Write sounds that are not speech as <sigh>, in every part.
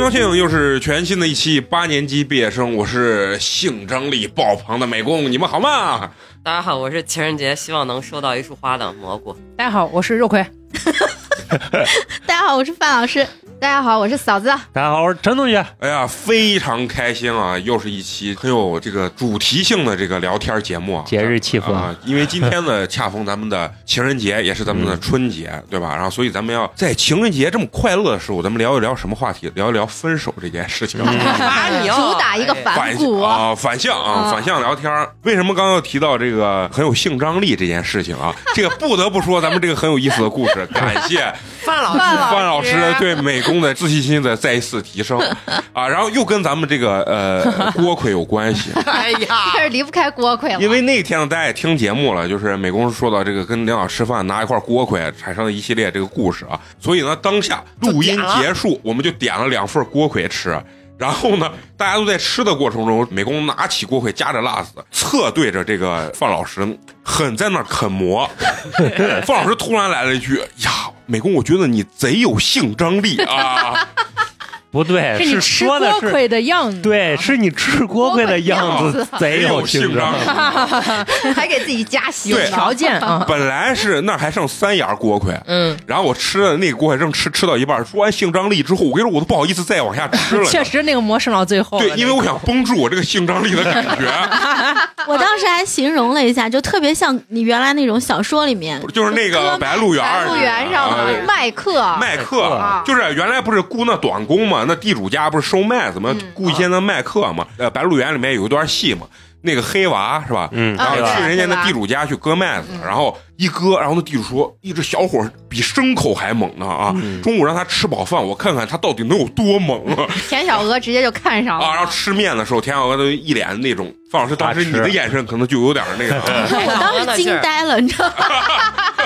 高兴，又是全新的一期八年级毕业生，我是性张力爆棚的美工，你们好吗？大家好，我是情人节希望能收到一束花的蘑菇。大家好，我是肉葵。<laughs> <laughs> 大家好，我是范老师。大家好，我是嫂子。大家好，我是陈同学。哎呀，非常开心啊！又是一期很有这个主题性的这个聊天节目啊，节日气氛啊。因为今天呢，恰逢咱们的情人节，也是咱们的春节，对吧？然后，所以咱们要在情人节这么快乐的时候，咱们聊一聊什么话题？聊一聊分手这件事情。主打一个反骨啊，反向啊，反向聊天。为什么刚刚要提到这个很有性张力这件事情啊？这个不得不说，咱们这个很有意思的故事。感谢范老师，范老师对美工的自信心的。再一次提升 <laughs> 啊，然后又跟咱们这个呃 <laughs> 锅盔有关系。哎呀，这是离不开锅盔了。因为那天呢，大家也听节目了，就是美工说到这个跟领导吃饭拿一块锅盔产生了一系列这个故事啊。所以呢，当下录音结束，我们就点了两份锅盔吃。然后呢，<laughs> 大家都在吃的过程中，美工拿起锅盔夹着辣子，侧对着这个范老师，狠在那啃馍。范老师突然来了一句：“呀，美工，我觉得你贼有性张力啊。<laughs> ”不对，是你吃锅盔的样子，对，是你吃锅盔的样子，贼有性张力，<laughs> 还给自己加戏有条件啊。本来是那还剩三牙锅盔，嗯，然后我吃的那个锅盔正吃吃到一半，说完性张力之后，我跟你说我都不好意思再往下吃了。<laughs> 确实，那个馍剩到最后，对，因为我想绷住我这个性张力的感觉。<laughs> 我当时还形容了一下，就特别像你原来那种小说里面，就是那个白鹿原，白鹿原上的麦克，麦克，就是原来不是雇那短工嘛。那地主家不是收麦子吗？雇一些那麦客嘛。呃，《白鹿原》里面有一段戏嘛，那个黑娃是吧？嗯，然后去人家那地主家去割麦子，然后一割，然后那地主说：“一只小伙比牲口还猛呢啊！中午让他吃饱饭，我看看他到底能有多猛。<laughs> ”田小娥直接就看上了啊！然后吃面的时候，田小娥都一脸那种。范老师，当时你的眼神可能就有点那个，<laughs> 我当时惊呆了，你知道吗？<laughs>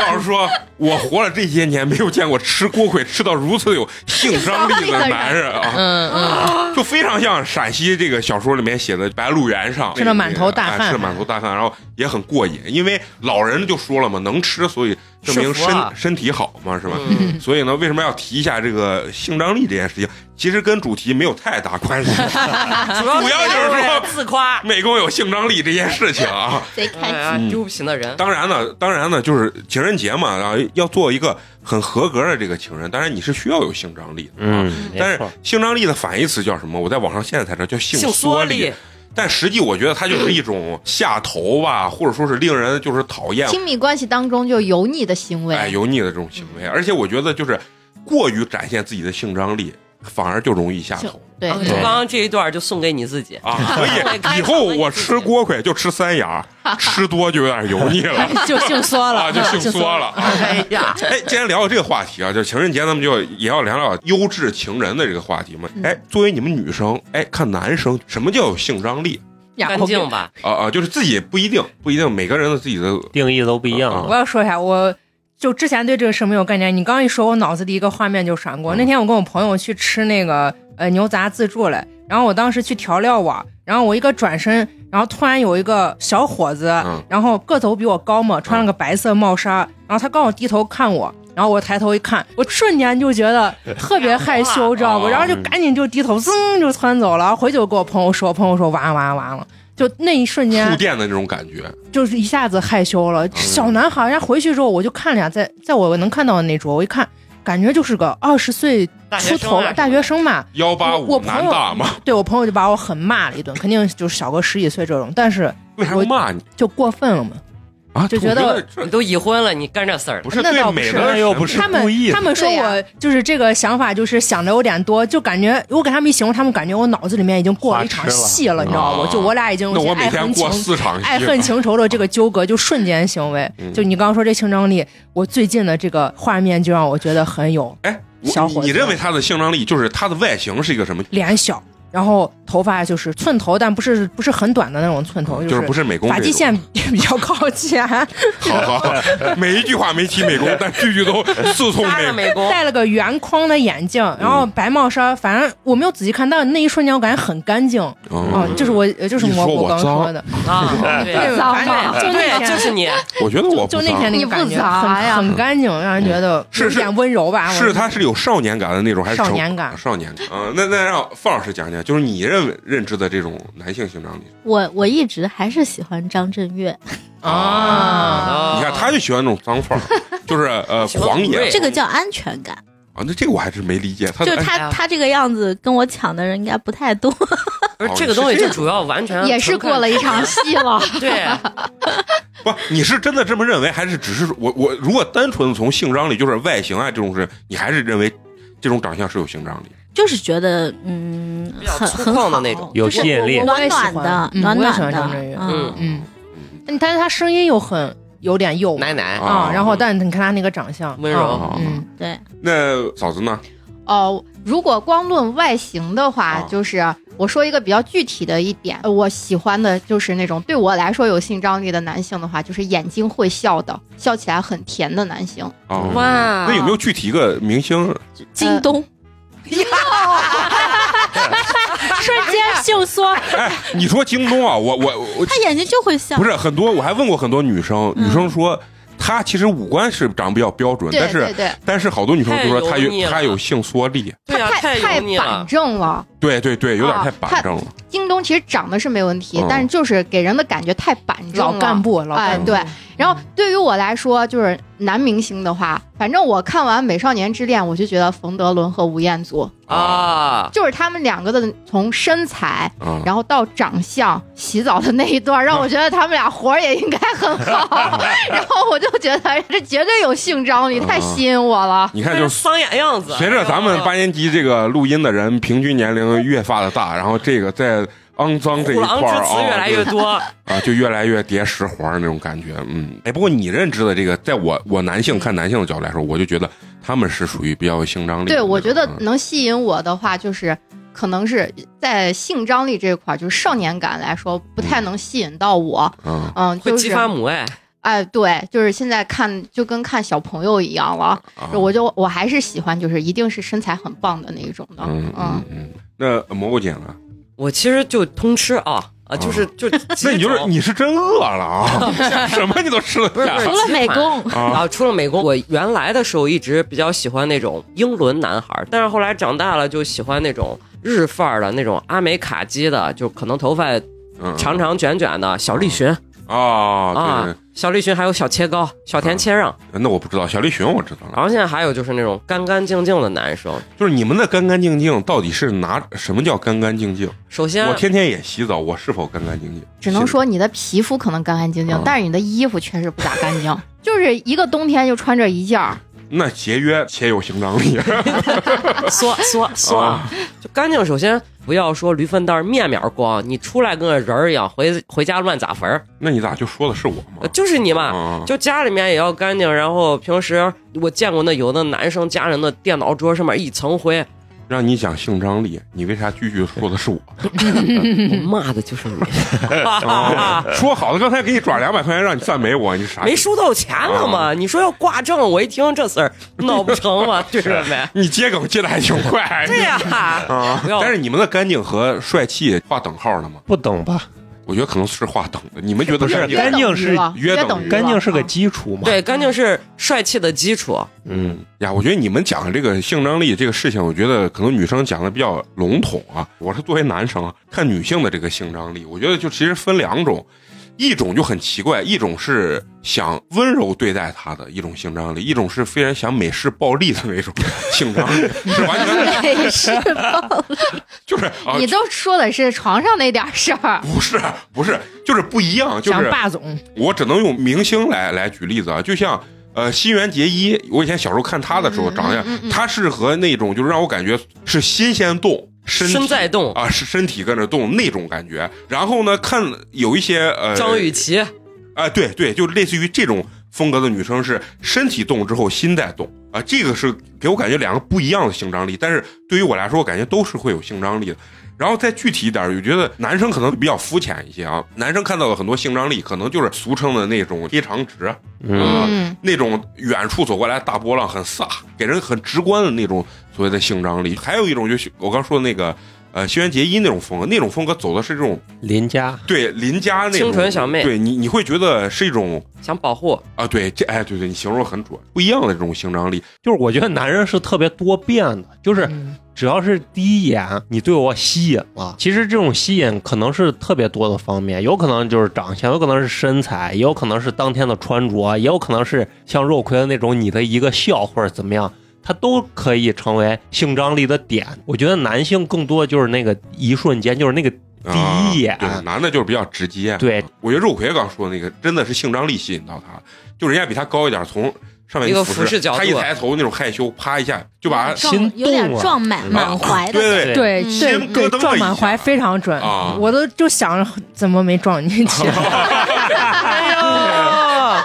老师说：“我活了这些年，没有见过吃锅盔吃到如此有性张力的男人啊！嗯嗯，就非常像陕西这个小说里面写的《白鹿原上》，吃的满头大汗，吃满头大汗，然后也很过瘾。因为老人就说了嘛，能吃，所以证明身身体好嘛，是吧？所以呢，为什么要提一下这个性张力这件事情？其实跟主题没有太大关系，<laughs> 主要就是说自夸美工有性张力这件事情啊，贼开心，丢不起的人。当然呢，当然呢，就是情人节嘛，然后要做一个很合格的这个情人，当然你是需要有性张力的，嗯，但是性张力的反义词叫什么？我在网上现在才知道叫性缩力，但实际我觉得它就是一种下头吧，或者说是令人就是讨厌。亲密关系当中就油腻的行为，哎，油腻的这种行为，而且我觉得就是过于展现自己的性张力。反而就容易下头。对，刚刚这一段就送给你自己啊！可以 <laughs> 以后我吃锅盔就吃三牙，吃多就有点油腻了，<laughs> 就性缩了，就性缩了。哎呀，哎，既然聊到这个话题啊，就情人节，咱们就也要聊聊优质情人的这个话题嘛。哎，作为你们女生，哎，看男生什么叫有性张力？干净吧？啊啊，就是自己不一定，不一定，每个人的自己的定义都不一样。我要说一下我。就之前对这个事没有概念，你刚一说，我脑子里一个画面就闪过。那天我跟我朋友去吃那个呃牛杂自助嘞，然后我当时去调料网，然后我一个转身，然后突然有一个小伙子，然后个头比我高嘛，穿了个白色帽衫，然后他刚好低头看我，然后我抬头一看，我瞬间就觉得特别害羞，<laughs> 知道不？然后就赶紧就低头，噌就窜走了。回去我跟我朋友说，朋友说完完完了。就那一瞬间，触电的那种感觉，就是一下子害羞了。小男孩，人家回去之后，我就看了下，在在我能看到的那桌，我一看，感觉就是个二十岁出头大学生嘛，幺八五男大嘛。对我朋友就把我狠骂了一顿，肯定就是小个十几岁这种。但是为啥骂你？就过分了嘛。啊，就觉得你都已婚了，你干这事儿不是对美的又不是他们他们说我就是这个想法，就是想的有点多，就感觉我给他们一形容，他们感觉我脑子里面已经过了一场戏了，你知道不？就我俩已经爱恨情爱恨情仇的这个纠葛，就瞬间行为。就你刚刚说这性张力，我最近的这个画面就让我觉得很有。哎，小伙，你认为他的性张力就是他的外形是一个什么？脸小。然后头发就是寸头，但不是不是很短的那种寸头，就是不是美工发际线 <laughs> 比较靠前，好好，好 <laughs> 每一句话没提美工，<laughs> 但句句都刺痛美。工，戴了个圆框的眼镜，然后白帽衫，反正我没有仔细看，但那一瞬间我感觉很干净。嗯啊，这是我呃就是蘑菇我刚说的，啊，对对，脏反吗正就那对，天就是你，我觉得我不就那脏。你不天那个感觉很呀很干净，让人觉得是是有点温柔吧。是他是有少年感的那种，还是少年感。啊少年感。嗯，那那让范老师讲讲，就是你认为认知的这种男性性张力。我我一直还是喜欢张震岳，啊，你看，他就喜欢那种脏范儿，<laughs> 就是呃狂野这个叫安全感。啊。那这个我还是没理解，他就他他这个样子跟我抢的人应该不太多。不是这个东西就主要完全也是过了一场戏了。<laughs> 对，不，你是真的这么认为，还是只是我我如果单纯从性张力，就是外形啊这种事，你还是认为这种长相是有性张力？就是觉得嗯很很好的那种。有吸引力。暖我也喜欢暖的，嗯我也喜暖暖的欢张震岳，嗯，嗯，但但是他声音又很有点幼奶奶啊啊，然后但你看他那个长相温柔啊嗯，对，那嫂子呢？哦，如果光论外形的话，啊。就是我说一个比较具体的一点，呃我喜欢的就是那种对我来说有性张力的男性的话，就是眼睛会笑的，笑起来很甜的男性。啊，哇。那有没有具体一个明星？京东。<laughs> 瞬间秀缩，哎，你说京东啊，我我我他眼睛就会笑。不。是很多，我还问过很多女生，女生说她其实五官是长得比较标准，对但是但是好多女生都说她太油腻了。有她有性缩力，对呀，太太板油腻了，正了。对对对，有点啊太板正了。京东其实长得是没问题，嗯但是就是给人的感觉太板正了。老干部，老哎干部，对然后对于我来说，就是男明星的话，反正我看完《美少年之恋》，我就觉得冯德伦和吴彦祖，啊，就是他们两个的从身材，啊，然后到长相、洗澡的那一段，让我觉得他们俩活儿也应该很好。<laughs> 然后我就觉得这绝对有性张力，太吸引我了。你看，就是桑眼样子。随着咱们八年级这个录音的人平均年龄越发的大，然后这个在肮脏这一块儿狼之词越来越啊，多，<laughs> 啊，就越来越叠石环儿那种感觉。嗯，哎，不过你认知的这个，在我我男性看男性的角度来说，我就觉得他们是属于比较有性张力对，我觉得嗯能吸引我的话，就是可能是在性张力这一块儿，就是少年感来说，不太能吸引到我。嗯嗯，会激就是发母爱。哎，对，就是现在看就跟看小朋友一样了。啊我就我还是喜欢，就是一定是身材很棒的那一种的。嗯嗯嗯，那蘑菇姐呢？我其实就通吃啊啊，就是就 <laughs> 那你就是你是真饿了啊？<laughs> <laughs> 什么你都吃得下不是除了美工，啊？啊，除了美工，我原来的时候一直比较喜欢那种英伦男孩儿，但是后来长大了就喜欢那种日范儿的那种阿美卡基的，就可能头发嗯长长卷卷的小栗旬啊，啊，小栗旬还有小切糕、小田切让，对，那我不知道，小栗旬我知道了。然后现在还有就是那种干干净净的男生。就是你们的干干净净到底是拿什么叫干干净净？首先我，天天也洗澡，我是否干干净净？只能说你的皮肤可能干干净净，嗯但是你的衣服确实不咋干净。就是一个冬天就穿这一件儿，那节约且有性张力。缩缩缩啊，就干净。首先不要说驴粪蛋儿面面光，你出来跟个人儿一样，回回家乱砸坟儿，那你咋就说的是我吗呃？就是你嘛。啊，就家里面也要干净，然后平时我见过那有的男生家人的电脑桌上面一层灰，让你讲性张力，你为啥句句说的是我？<laughs> 我骂的就是你，<laughs> 啊 <laughs> 说好的刚才给你转两百块钱让你赞美我，你啥？没收到钱了吗？你说要挂证，我一听这事儿闹不成嘛，对不对？你接梗接的还挺快。对呀、啊但是你们的干净和帅气划等号了吗？不等吧？我觉得可能是划等的。你们觉得不是干净？是约等干净是个基础嘛？对，干净是帅气的基础。嗯呀，我觉得你们讲的这个性张力这个事情，我觉得可能女生讲的比较笼统啊。我是作为男生啊，看女性的这个性张力，我觉得就其实分两种，一种就很奇怪，一种是想温柔对待他的一种性张力，一种是非常想美式暴力的那种性张力，<laughs> 是完全美式暴力。就是啊，你都说的是床上那点事儿，不是不是，就是不一样，就想是霸总，我只能用明星来来举例子啊，就像呃新垣结衣，我以前小时候看她的时候，嗯长相嗯嗯嗯。她是和那种就是让我感觉是新鲜动，身在动，啊，是身体跟着动那种感觉。然后呢，看有一些呃张雨绮，啊，对对，就类似于这种风格的女生是身体动之后心在动啊，这个是给我感觉两个不一样的性张力，但是对于我来说，我感觉都是会有性张力的。然后再具体一点，我觉得男生可能比较肤浅一些啊。男生看到的很多性张力，可能就是俗称的那种黑长直，嗯，嗯，那种远处走过来大波浪很飒，给人很直观的那种所谓的性张力。还有一种就是我刚说的那个呃轩辕结衣那种风格，那种风格走的是这种邻家对邻家那种清纯小妹对你你会觉得是一种想保护，啊，对这哎对对，你形容很准，不一样的这种性张力。就是我觉得男人是特别多变的，就是嗯只要是第一眼你对我吸引了，其实这种吸引可能是特别多的方面，有可能就是长相，有可能是身材，也有可能是当天的穿着，也有可能是像肉葵的那种你的一个笑或者怎么样，它都可以成为性张力的点。我觉得男性更多就是那个一瞬间，就是那个第一眼，啊对，男的就是比较直接。对，我觉得肉葵刚说的那个真的是性张力吸引到他，就人家比他高一点，从上面一个俯俯视角度。他一抬头那种害羞，啪一下就把他心有点撞满嗯满怀的对对对。嗯对撞满怀非常准。啊，我都就想着怎么没撞进去。<laughs>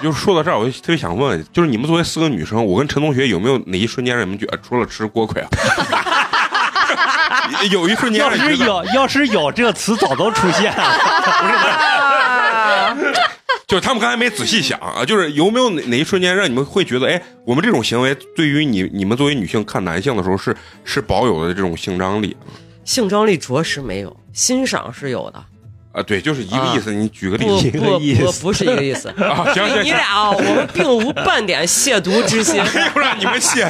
就是说到这儿，我就特别想问，就是你们作为四个女生，我跟陈同学有没有哪一瞬间让你们觉得除了吃锅盔啊？<laughs> 有一瞬间要让你觉得是有要是有这个词早都出现了，<laughs> 就是他们刚才没仔细想啊，就是有没有哪哪一瞬间让你们会觉得，哎，我们这种行为对于你你们作为女性看男性的时候是是保有的这种性张力性张力着实没有，欣赏是有的，啊？对，就是一个意思。你举个例子一个不意思不不是一个意思。啊？行行行，你俩啊，我们并无半点亵渎之心。<laughs> 没有让你们 <laughs> 谢，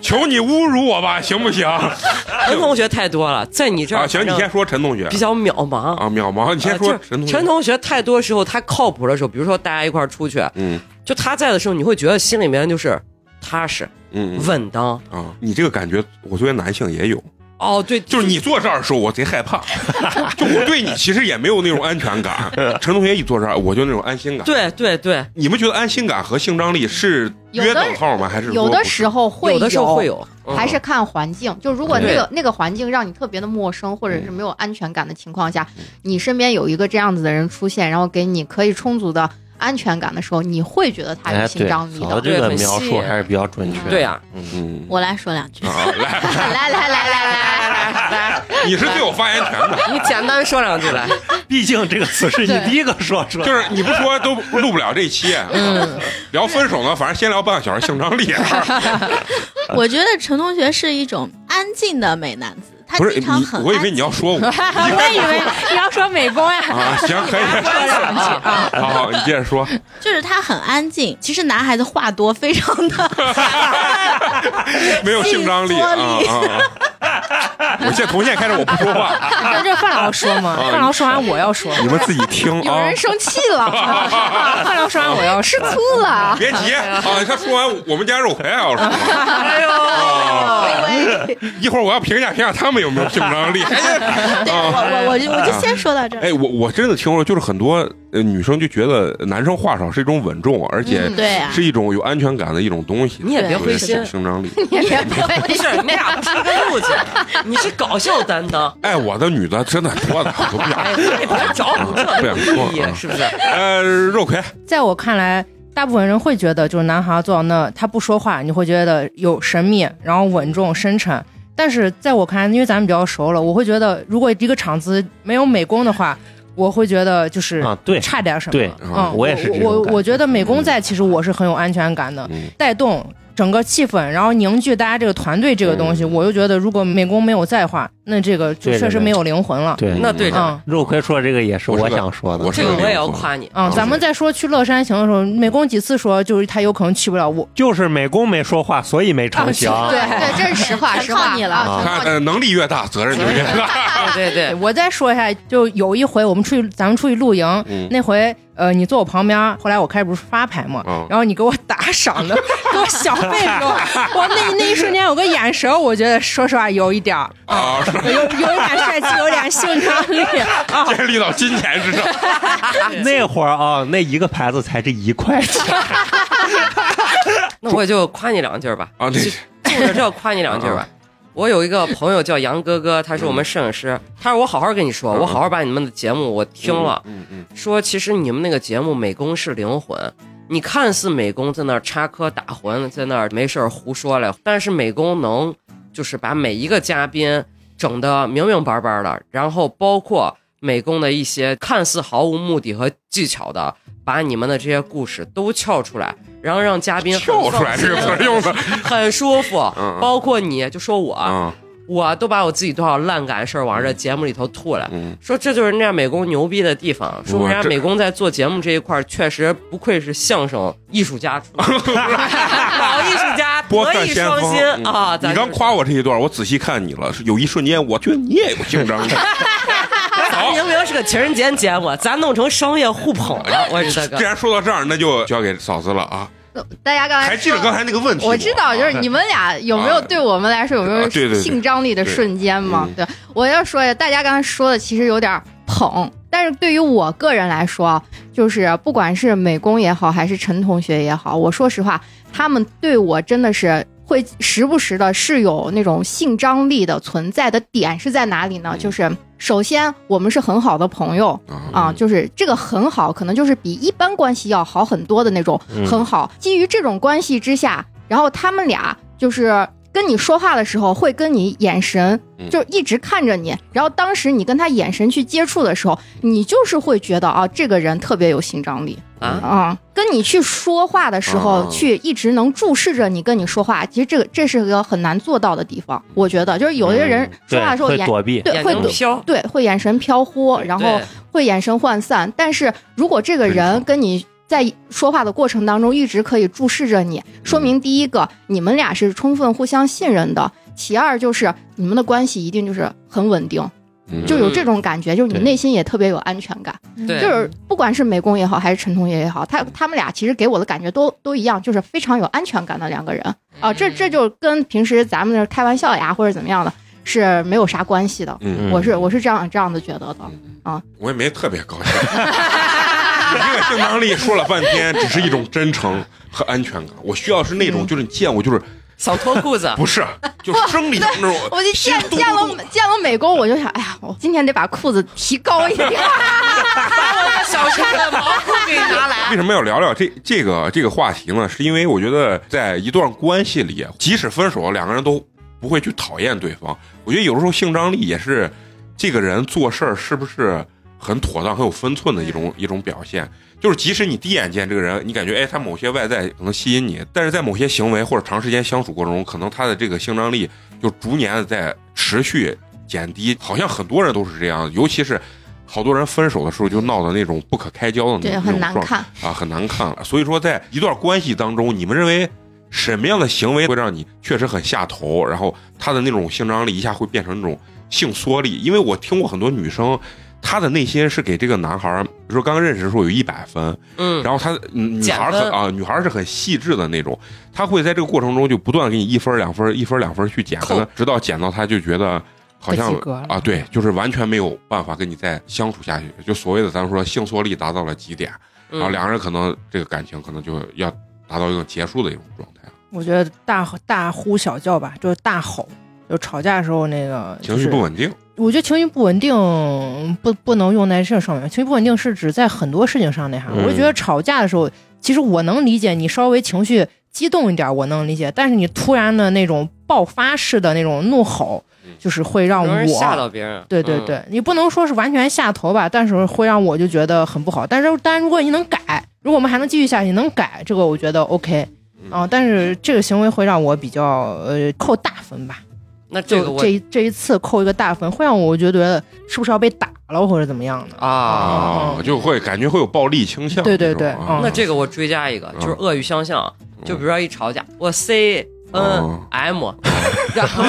求你侮辱我吧，行不行？<laughs> 陈同学太多了，在你这儿啊，行，你先说陈同学比较渺茫。啊，渺茫，你先说啊就是陈同学。陈同学太多时候他靠谱的时候，比如说大家一块儿出去，嗯就他在的时候，你会觉得心里面就是踏实嗯嗯稳当。啊，你这个感觉，我作为男性也有，哦，对，就是你坐这儿的时候，我贼害怕，<laughs> 就我对你其实也没有那种安全感。<laughs> 陈同学一坐这儿，我就那种安心感。对对对，你们觉得安心感和性张力是约等号吗？还是有的时候会有的时候会，有，嗯还是看环境。就如果那个那个环境让你特别的陌生，或者是没有安全感的情况下，你身边有一个这样子的人出现，然后给你可以充足的安全感的时候，你会觉得他有哎，性，张力的。这个对描述还是比较准确。对呀，嗯我来说两句，来 <laughs> 来来来来来来，你是最有发言权的，<laughs> 你简单说两句来。毕竟这个词是你第一个说出来，就是你不说都录不了这一期。嗯，聊分手呢，反正先聊半个小时性张力。<laughs> 我觉得陈同学是一种安静的美男子，他不是你经常很，<laughs> 我以为你要说我我以为你要说美工呀，啊，行 <laughs> 可以，啊，好好，你接着说。<laughs> 就是他很安静。其实男孩子话多，非常的没有性张力啊啊！啊我现在从现在开始我不说话，那这范老说嘛，范老说完我要说，你们自己听啊有人。生气了，范老说完我要吃说，醋了。别急啊！他说完，我们家肉葵还要说。哎呦，啊一会儿我要评价评价他们有没有性张力。<laughs> 对我我我就我就先说到这儿。哎，我我真的听说，就是很多呃女生就觉得男生话少是一种稳重，而且是一种有安全感的一种东西。你也别灰心对性张力。你也别不是你俩不是个路径，你是搞笑担当。哎，我的女的真的多的，我都不想哎，你别找补这不想说是不是？呃，肉葵，在我看来。大部分人会觉得，就是男孩坐到那，他不说话，你会觉得有神秘，然后稳重深沉。但是在我看来，因为咱们比较熟了，我会觉得，如果一个厂子没有美工的话，我会觉得就是啊，对，差点什么。对嗯，我我我觉。得美工在，其实我是很有安全感的，嗯。带动整个气氛，然后凝聚大家这个团队这个东西，嗯。我就觉得如果美工没有在的话，那这个就确实没有灵魂了。对，那对长嗯。肉葵说这个也是我想说的。这个我也要夸你。嗯，咱们在说去乐山行的时候，美工几次说就是他有可能去不了，我 <laughs> 就是美工没说话，所以没成行。<laughs> 啊对对，这是实话，实话。靠你了能力越大，责任就越大。对。对对，我再说一下，就有一回我们出去，咱们出去露营，嗯。那回呃你坐我旁边，后来我开始不是发牌嘛，嗯然后你给我打赏的，<laughs> 给我小费给我，<laughs> 我那那一瞬间有个眼神，我觉得说实话有一点儿啊，是有有一点帅气，有点性张力啊。<laughs> 建立到金钱之上。那会儿啊，那一个牌子才这一块钱，那我就夸你两句吧。啊对就就着这夸你两句吧。我有一个朋友叫杨哥哥，他是我们摄影师。他说我好好跟你说，我好好把你们的节目我听了，嗯嗯说其实你们那个节目美工是灵魂。你看似美工在那儿插科打诨，在那儿没事儿胡说来，但是美工能就是把每一个嘉宾整得明明白白的，然后包括美工的一些看似毫无目的和技巧的，把你们的这些故事都撬出来，然后让嘉宾跳出来这个词儿用的，<laughs> 很舒服。嗯包括你就说我，啊，我都把我自己多少烂感事儿往这节目里头吐了，嗯，说这就是人家美工牛逼的地方，说明人家美工在做节目这一块确实不愧是相声艺术家 <laughs> 老艺术家，播德艺双馨嗯啊！咱你刚夸我这一段，我仔细看你了，有一瞬间我觉得你也有性张力。<laughs> 咱明明是个情人节节目，咱弄成商业互捧了，我是这既。然说到这儿，那就交给嫂子了啊！大家刚才还记得刚才那个问题？我知道，就是你们俩有没有对我们来说有没有性张力的瞬间吗？对对，我要说一下，大家刚才说的其实有点捧，但是对于我个人来说，就是不管是美工也好，还是陈同学也好，我说实话，他们对我真的是。会时不时的是有那种性张力的存在的点是在哪里呢？嗯就是首先我们是很好的朋友啊，就是这个很好，可能就是比一般关系要好很多的那种嗯很好。基于这种关系之下，然后他们俩就是跟你说话的时候，会跟你眼神嗯。就一直看着你，然后当时你跟他眼神去接触的时候，你就是会觉得啊，这个人特别有性张力。啊，啊。跟你去说话的时啊候，去一直能注视着你跟你说话，其实这个这是个很难做到的地方。我觉得，就是有些人说话的时候眼对会躲避，对会飘，对会眼神飘忽，然后会眼神涣散。但是如果这个人跟你在说话的过程当中一直可以注视着你，说明第一个你们俩是充分互相信任的，其二就是你们的关系一定就是很稳定，嗯就有这种感觉，就是你对内心也特别有安全感。对，就是不管是美工也好，还是陈同学也好，他他们俩其实给我的感觉都都一样，就是非常有安全感的两个人啊。这这就跟平时咱们那开玩笑呀或者怎么样的是没有啥关系的。嗯，我是我是这样这样子觉得的啊。我也没特别高兴。<laughs> 你 <laughs> 这个性张力说了半天，只是一种真诚和安全感。我需要是那种，就是你见我就是 <laughs> 想脱裤子，不是，就是生理上那种。我就见见了见了美工，我就想，哎呀，我今天得把裤子提高一点。<laughs> 把我的小时候的毛裤给拿来。为什么要聊聊这这个这个话题呢？是因为我觉得在一段关系里，即使分手，两个人都不会去讨厌对方。我觉得有的时候性张力也是这个人做事儿是不是很妥当、很有分寸的一种一种表现。就是即使你第一眼见这个人，你感觉哎他某些外在可能吸引你，但是在某些行为或者长时间相处过程中，可能他的这个性张力就逐年的在持续减低。好像很多人都是这样，尤其是。好多人分手的时候就闹的那种不可开交的那对，种很难那种状态看。啊，很难看了。所以说，在一段关系当中，你们认为什么样的行为会让你确实很下头？然后他的那种性张力一下会变成那种性缩力？因为我听过很多女生，她的内心是给这个男孩，比如说刚认识的时候有一百分，嗯，然后她嗯女孩很啊，女孩是很细致的那种，她会在这个过程中就不断给你一分两分一分两分去减，可能直到减到她就觉得。好像啊，对，就是完全没有办法跟你再相处下去，就所谓的咱们说性缩力达到了极点，嗯。然后两个人可能这个感情可能就要达到一种结束的一种状态，我觉得大大呼小叫吧，就是大吼，就吵架的时候那个、情绪不。稳定。我觉得情绪不稳定不不能用在这上面，情绪不稳定是指在很多事情上那啥。嗯我就觉得吵架的时候，其实我能理解你稍微情绪激动一点，我能理解，但是你突然的那种爆发式的那种怒吼嗯，就是会让容易吓我。到别人。嗯，对对对，你不能说是完全下头吧，但是会让我就觉得很不好。但是，但如果你能改，如果我们还能继续下去，能改，这个我觉得 OK 嗯啊。但是这个行为会让我比较呃扣大分吧，那这个我这一这一次扣一个大分，会让我觉得是不是要被打了或者怎么样的？啊。啊，就会感觉会有暴力倾向。对对对嗯那这个我追加一个，就是恶语相向，就比如说一吵架，我 C N 哦 M，<laughs> 然后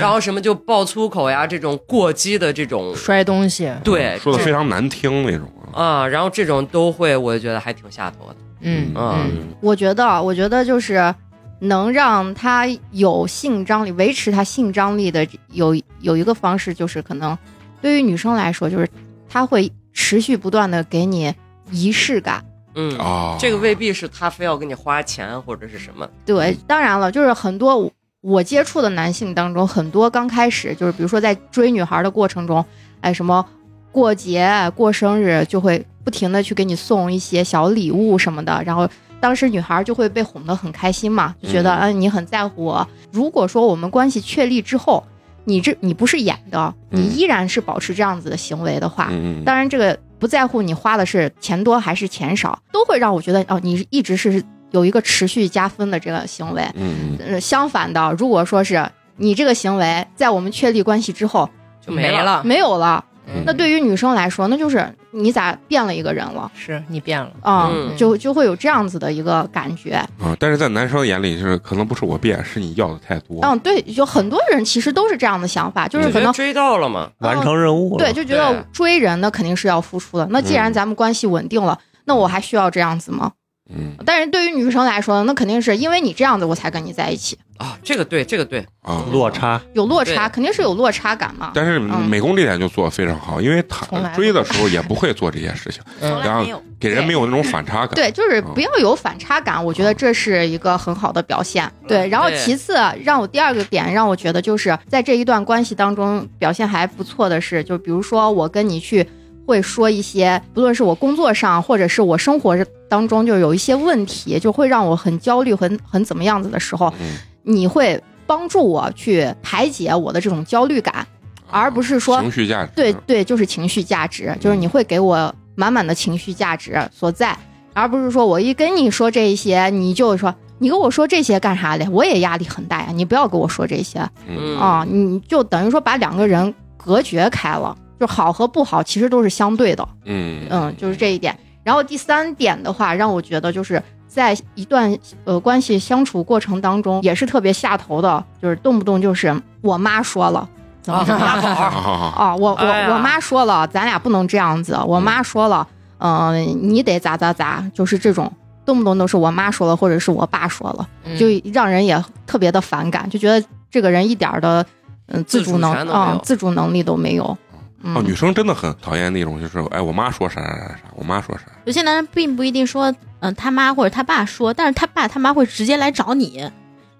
然后什么就爆粗口呀，这种过激的这种，摔东西，对，说的非常难听那种啊。啊，然后这种都会，我觉得还挺下头的。嗯嗯嗯我觉得，我觉得就是能让他有性张力，维持他性张力的有有一个方式，就是可能对于女生来说，就是他会持续不断的给你仪式感。嗯，啊，这个未必是他非要给你花钱或者是什么。对，当然了，就是很多我我接触的男性当中，很多刚开始就是比如说在追女孩的过程中，哎，什么过节、过生日就会不停的去给你送一些小礼物什么的，然后当时女孩就会被哄得很开心嘛，就觉得嗯嗯、你很在乎我。如果说我们关系确立之后，你这你不是演的，你嗯依然是保持这样子的行为的话，嗯，当然这个不在乎你花的是钱多还是钱少，都会让我觉得哦，你一直是有一个持续加分的这个行为。嗯相反的，如果说是你这个行为在我们确立关系之后就。没了。没有了，嗯，那对于女生来说，那就是你咋变了一个人了是你变了，啊、嗯就就会有这样子的一个感觉。啊，但是在男生眼里就是可能不是我变，是你要的太多。嗯，对，有很多人其实都是这样的想法，就是可能追到了嘛，完成任务了。对，就觉得追人那肯定是要付出的。那既然嗯咱们关系稳定了，那我还需要这样子吗？嗯。但是对于女生来说，那肯定是因为你这样子我才跟你在一起，啊，这个对，这个对，啊，落差，有落差，肯定是有落差感嘛。但是嗯。美工这点就做的非常好，因为他追的时候也不会做这些事情，<laughs> 然后。给人没有那种反差感。对，就是嗯。不要有反差感，我觉得这是一个很好的表现。对，然后其次让我第二个点让我觉得就是在这一段关系当中表现还不错的是，就比如说我跟你去会说一些，不论是我工作上或者是我生活当中就有一些问题，就会让我很焦虑、很很怎么样子的时候，嗯，你会帮助我去排解我的这种焦虑感，而不是说情绪价值。对对，就是情绪价值，就是你会给我满满的情绪价值所在，而不是说我一跟你说这些，你就说你跟我说这些干啥嘞？我也压力很大呀，你不要跟我说这些。嗯。啊，你就等于说把两个人隔绝开了，就好和不好其实都是相对的，嗯。嗯，就是这一点。然后第三点的话，让我觉得就是在一段呃关系相处过程当中，也是特别下头的，就是动不动就是我妈说了。<laughs> 怎么怎么样好好好，啊，我我、我妈说了，咱俩不能这样子。我妈说了，嗯、你得咋咋咋，就是这种，动不动都是我妈说了，或者是我爸说了，嗯就让人也特别的反感，就觉得这个人一点儿的嗯自自主主能啊、自主能力都没有。嗯，哦，女生真的很讨厌那种，就是哎，我妈说啥啥啥啥，我妈说啥。有些男人并不一定说，嗯、他妈或者他爸说，但是他爸他妈会直接来找你，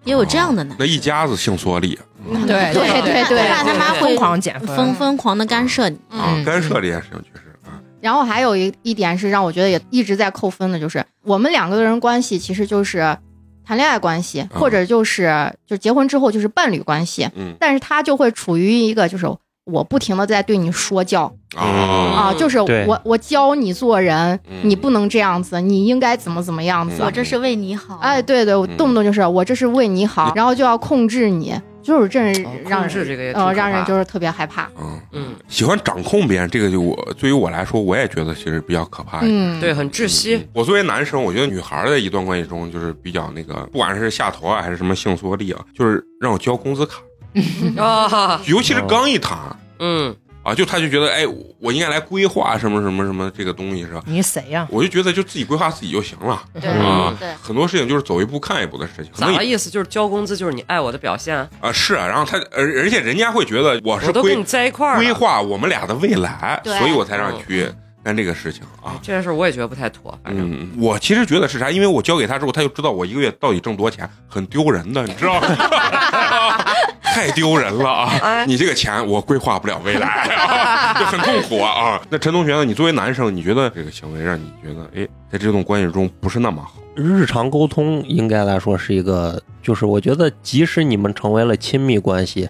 也有这样的男那一家子性缩力。嗯。对对对对他爸他妈疯会狂减分，疯疯狂的干涉你。啊，嗯。干涉这件事情确实啊，然后还有一一点是让我觉得也一直在扣分的，就是我们两个人关系其实就是谈恋爱关系，或者就是就结婚之后就是伴侣关系，嗯。但是他就会处于一个就是我不停的在对你说教啊就是我我教你做人，嗯你不能这样子，你应该怎么怎么样子嗯。我这是为你好。哎，对对，我动不动就是我这是为你好，然后就要控制你，就是这哦让控制这个也挺呃可怕让人就是特别害怕。嗯嗯，喜欢掌控别人，这个就我对于我来说，我也觉得其实比较可怕。嗯，对，很窒息。我作为男生，我觉得女孩儿在一段关系中就是比较那个，不管是下头啊还是什么性缩力啊，就是让我交工资卡，<laughs> 啊，尤其是刚一谈嗯，啊，就他就觉得哎，我应该来规划什么什么什么这个东西是吧？你谁呀？我就觉得就自己规划自己就行了对啊对，很多事情就是走一步看一步的事情。可能也个意思？就是交工资就是你爱我的表现，啊是啊，然后他而而且人家会觉得我是规我都跟你在一块儿了规划我们俩的未来，对所以我才让你去干这个事情啊。这件事我也觉得不太妥，反正。嗯，我其实觉得是啥？因为我交给他之后，他就知道我一个月到底挣多少钱，很丢人的，你知道吗？<laughs> 太丢人了啊！<laughs> 哎你这个钱我规划不了未来、啊，<laughs> 就很痛苦啊啊！那陈同学呢？你作为男生，你觉得这个行为让你觉得，哎，在这种关系中不是那么好？日常沟通应该来说是一个，就是我觉得即使你们成为了亲密关系，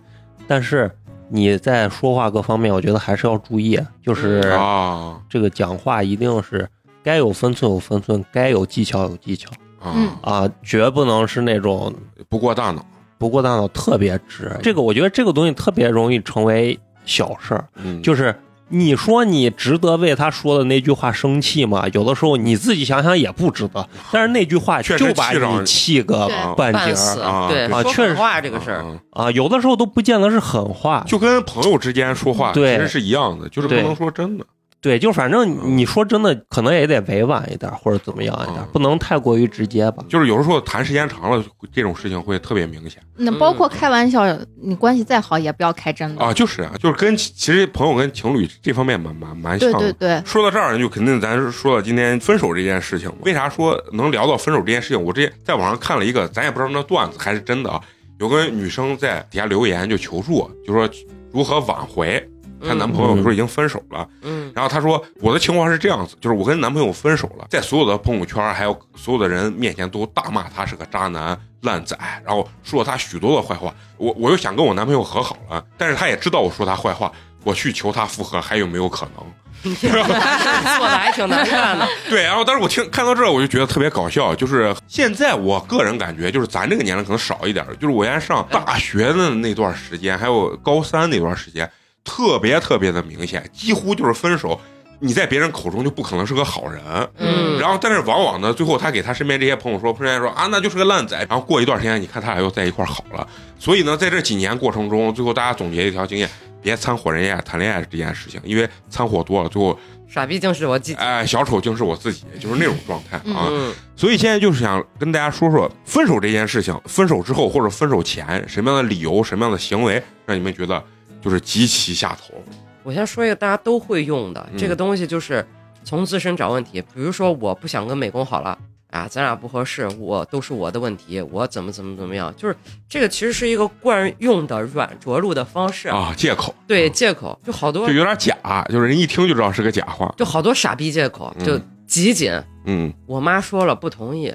但是你在说话各方面，我觉得还是要注意，就是啊这个讲话一定是该有分寸有分寸，该有技巧有技巧啊，嗯啊，绝不能是那种不过大脑，不过大脑特别直。这个我觉得这个东西特别容易成为小事儿，嗯，就是你说你值得为他说的那句话生气吗？有的时候你自己想想也不值得，但是那句话确实就把你气个半截对，说啊确实话这个事儿，嗯啊，有的时候都不见得是狠话，就跟朋友之间说话其实是一样的，就是不能说真的。对，就反正你说真的，可能也得委婉一点，或者怎么样一点嗯，不能太过于直接吧。就是有时候谈时间长了，这种事情会特别明显那包括开玩笑，你关系再好也不要开真的。啊。就是啊，就是跟其实朋友跟情侣这方面蛮蛮蛮像的。对对对，说到这儿，就肯定咱说到今天分手这件事情。为啥说能聊到分手这件事情？我之前在网上看了一个，咱也不知道那段子还是真的啊。有个女生在底下留言就求助，就说如何挽回她男朋友，嗯说已经分手了。嗯然后她说我的情况是这样子，就是我跟男朋友分手了，在所有的朋友圈还有所有的人面前都大骂他是个渣男，烂仔，然后说了他许多的坏话。我我又想跟我男朋友和好了，但是他也知道我说他坏话，我去求他复合还有没有可能？<laughs> 做的还挺难看的。对，然后当时我听看到这儿，我就觉得特别搞笑。就是现在我个人感觉，就是咱这个年龄可能少一点，就是我原来上大学的那段时间，还有高三那段时间，特别特别的明显，几乎就是分手，你在别人口中就不可能是个好人。嗯然后，但是往往呢，最后他给他身边这些朋友说，朋友说啊，那就是个烂仔。然后过一段时间，你看他俩又在一块儿好了。所以呢，在这几年过程中，最后大家总结一条经验：别掺和人家谈恋爱这件事情，因为掺和多了，最后傻逼竟是我自己。哎，小丑竟是我自己，就是那种状态啊。嗯，所以现在就是想跟大家说说分手这件事情，分手之后或者分手前什么样的理由、什么样的行为让你们觉得就是极其下头？我先说一个大家都会用的，嗯这个东西就是从自身找问题。比如说，我不想跟美工好了。啊，咱俩不合适，我都是我的问题，我怎么怎么怎么样，就是这个其实是一个惯用的软着陆的方式，啊，借口对借口，就好多就有点假，就是人一听就知道是个假话。就好多傻逼借口，嗯就极紧。嗯我妈说了不同意，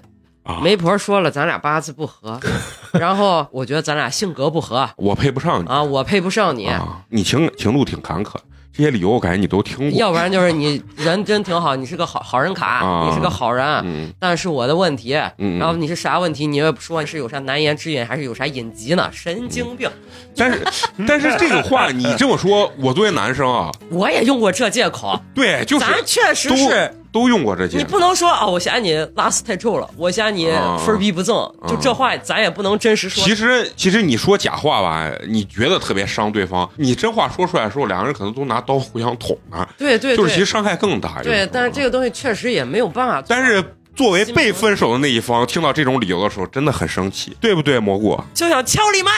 啊，媒婆说了咱俩八字不合，<laughs> 然后我觉得咱俩性格不合我配不上你啊，我配不上你，啊，你情情路挺坎坷，这些理由我感觉你都听过。要不然就是你人真挺好，你是个好好人卡，啊你是个好人，嗯但是我的问题，嗯，然后你是啥问题，你也不说，你是有啥难言之隐，还是有啥隐疾呢？神经病！但是但是这个话你这么说，我作为男生啊，我也用过这借口，对，就是咱确实是。都用过这些你。不能说啊，我嫌你拉丝太臭了，我嫌你啊分儿逼不正，就这话咱也不能真实说。其实其实你说假话吧，你觉得特别伤对方，你真话说出来的时候，两个人可能都拿刀互相捅呢，对对对就是其实伤害更大。对，但是这个东西确实也没有办法。但是作为被分手的那一方，听到这种理由的时候，真的很生气，对不对，蘑菇？就想敲你妈！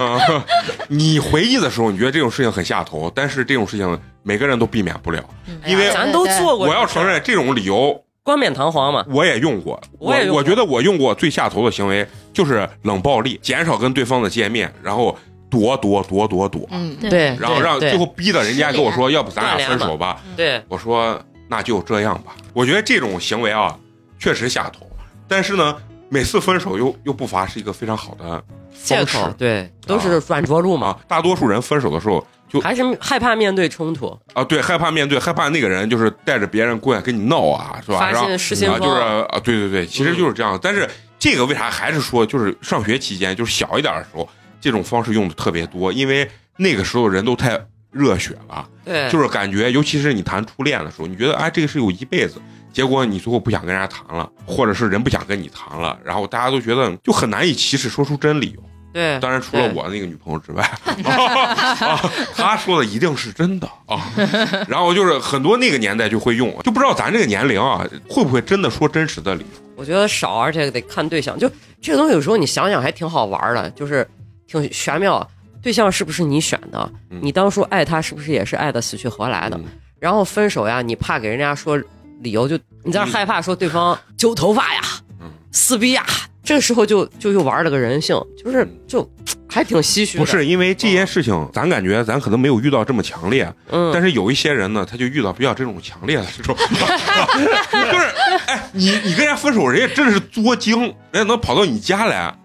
嗯 <laughs> 你回忆的时候，你觉得这种事情很下头，但是这种事情每个人都避免不了，因为咱都做过。我要承，认这种理由冠冕堂皇嘛。我也用过，我也我觉得我用过最下头的行为就是冷暴力，减少跟对方的见面，然后躲躲躲躲躲，嗯，对对，然后让最后逼的人家跟我说，要不咱俩分手吧？对我说那就这样吧。我觉得这种行为啊，确实下头，但是呢，每次分手又又不乏是一个非常好的借方式口，对，都是软着陆嘛，啊。大多数人分手的时候就还是害怕面对冲突，啊，对，害怕面对，害怕那个人就是带着别人过来跟你闹啊，是吧？发然后现失心啊，就是。啊，对对对，其实就是这样。但是这个为啥还是说，就是上学期间，就是小一点的时候，这种方式用的特别多，因为那个时候人都太热血了，对，就是感觉，尤其是你谈初恋的时候，你觉得哎，这个是有一辈子。结果你最后不想跟人家谈了，或者是人不想跟你谈了，然后大家都觉得就很难以启齿说出真理由。对，当然，除了对我那个女朋友之外，<laughs> 啊，她说的一定是真的 <laughs> 啊。然后就是很多那个年代就会用，就不知道咱这个年龄啊，会不会真的说真实的理由？我觉得少，而且得看对象。就这个东西，有时候你想想还挺好玩的，就是挺玄妙。对象是不是你选的？嗯你当初爱他是不是也是爱的死去活来的？嗯然后分手呀，你怕给人家说理由，就你在那害怕说对方揪头发呀、嗯撕逼呀，这个时候就就又玩了个人性，就是就 <tsk> 还挺唏嘘。不是因为这件事情，咱感觉咱可能没有遇到这么强烈，嗯，但是有一些人呢，他就遇到比较这种强烈的这种，<laughs> 就是哎，你你跟人家分手，人家真的是作精，人家能跑到你家来，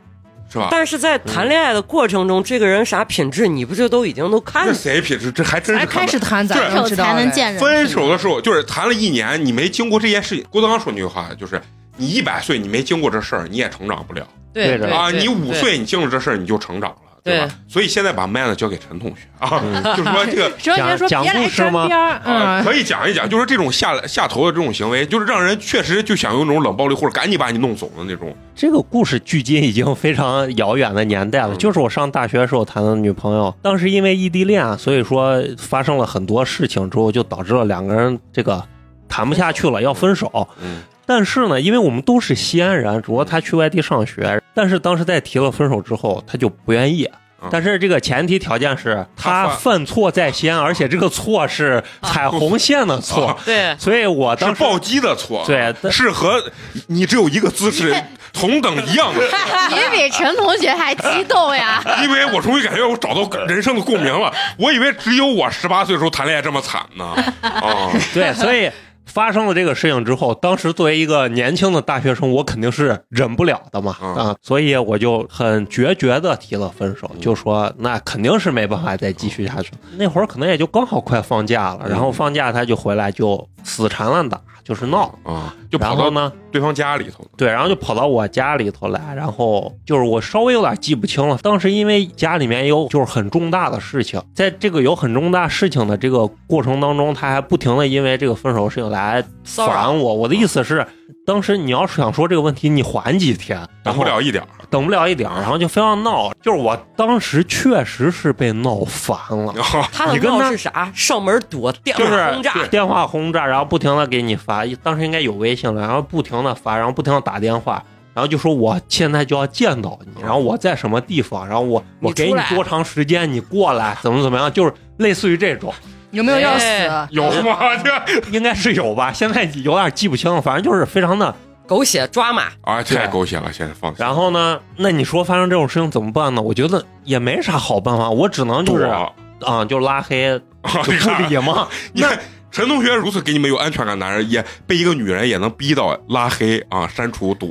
是吧？但是在谈恋爱的过程中，这个人啥品质，你不就都已经都看这谁品质？这还真是开始谈，咱对能知道才能见人。分手的时候，就是谈了一年，你没经过这件事情。郭德纲说那句话，就是你一百岁，你没经过这事儿，你也成长不了对对啊。对你五岁，你经历这事儿，你就成长了，对吧？所以现在把麦呢交给陈同学啊，<laughs> 就是说这个。哲学说讲别来讲故事吗沾边儿，啊，嗯，可以讲一讲，就是这种下下头的这种行为，就是让人确实就想用那种冷暴力或者赶紧把你弄走的那种。这个故事距今已经非常遥远的年代了，嗯就是我上大学的时候谈的女朋友，当时因为异地恋，所以说发生了很多事情之后，就导致了两个人这个谈不下去了，要分手。嗯但是呢，因为我们都是西安人，主要他去外地上学，但是当时在提了分手之后，他就不愿意嗯。但是这个前提条件是他他犯犯错在先，而且这个错是踩红线的错，<laughs> 对所以我当时是暴击的错，对是和你只有一个姿势 <laughs> 同等一样的错。<laughs> 你比陈同学还激动呀！因为我终于感觉我找到人生的共鸣了。我以为只有我十八岁的时候谈恋爱这么惨呢。啊，对，所以发生了这个事情之后，当时作为一个年轻的大学生，我肯定是忍不了的嘛嗯。啊，所以我就很决绝的提了分手，就说那肯定是没办法再继续下去。那会儿可能也就刚好快放假了，然后放假他就回来就死缠烂打，就是闹。啊，就跑到呢，对方家里头。对，然后就跑到我家里头来，然后就是我稍微有点记不清了。当时因为家里面有就是很重大的事情，在这个有很重大事情的这个过程当中，他还不停的因为这个分手事情来烦我。我的意思是，当时你要是想说这个问题，你缓几天，等不了一点儿，等不了一点儿，然后就非要闹。就是我当时确实是被闹烦了。他的你跟他闹是啥？上门堵，电就是话轰炸，电话轰炸，然后不停的给你发，当时应该有微信了，然后不停的发，然后不停的打电话，然后就说我现在就要见到你，然后我在什么地方，然后我我给你多长时间，你过来，怎么怎么样，就是类似于这种，有没有要死？哎有吗？<laughs> 这应该是有吧，现在有点记不清了，反正就是非常的。狗血抓马，啊，太狗血了，现在放心。然后呢，那你说发生这种事情怎么办呢？我觉得也没啥好办法，我只能就是躲啊、就拉黑，<laughs> 啊，就不理嘛。<laughs> 你看陈同学如此给你们有安全感的男人，也被一个女人也能逼到拉黑啊、删除、躲，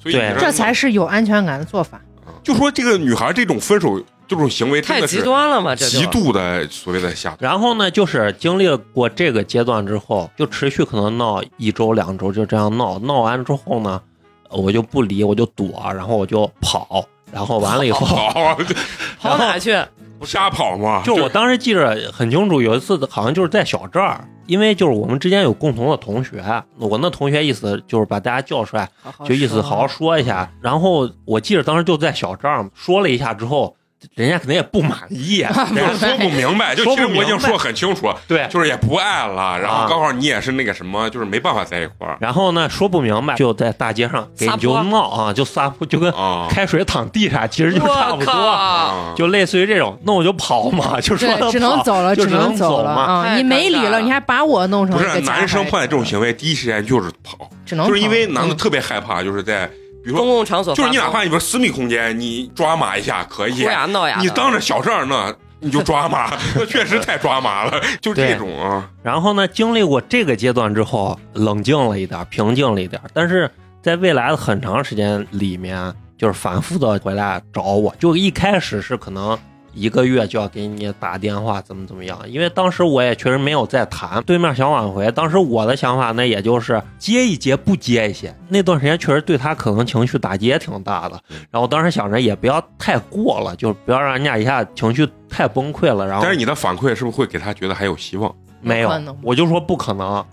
所以对这才是有安全感的做法。就说这个女孩这种分手这种行为太极端了嘛？这就极度的所谓的下然后呢，就是经历过这个阶段之后，就持续可能闹一周两周，就这样闹。闹完之后呢，我就不理，我就躲，然后我就跑，然后完了以后，<laughs> 跑，<laughs> 跑哪去？瞎跑吗。就我当时记着很清楚，有一次好像就是在小寨儿，因为就是我们之间有共同的同学，我那同学意思就是把大家叫出来，好好就意思好好说一下。然后我记着当时就在小寨儿说了一下之后，人家肯定也不满意，<laughs> 人家说不明白，就其实我已经说很清楚，对，就是也不爱了，然啊。后刚好你也是那个什么，就是没办法在一块儿。然后呢说不明白，就在大街上给你就撒泼。闹啊，就撒泼，就跟啊。开水淌地上，其实就差不多。啊，就类似于这种，那我就跑嘛，<laughs> 就说对，只能走了，就只能了走嘛。啊！太你没理了，你还把我弄成不是男生碰见这种行为，第一时间就是跑，只能就是因为男的特别害怕，就是在比如公，共场所，就是你哪怕你说私密空间，你抓马一下可以，呀闹呀，你当着小事儿呢，你就抓马，那确实太抓马了，就 <laughs> 这种啊，然后呢，经历过这个阶段之后，冷静了一点，平静了一点，但是在未来的很长时间里面，就是反复的回来找我。就一开始是可能一个月就要给你打电话，怎么怎么样，因为当时我也确实没有在谈，对面想挽回，当时我的想法呢，也就是接一接不接一些。那段时间确实对他可能情绪打击也挺大的，然后当时想着也不要太过了，就不要让人家一下情绪太崩溃了。然后但是你的反馈是不是会给他觉得还有希望？没有我就说不可能。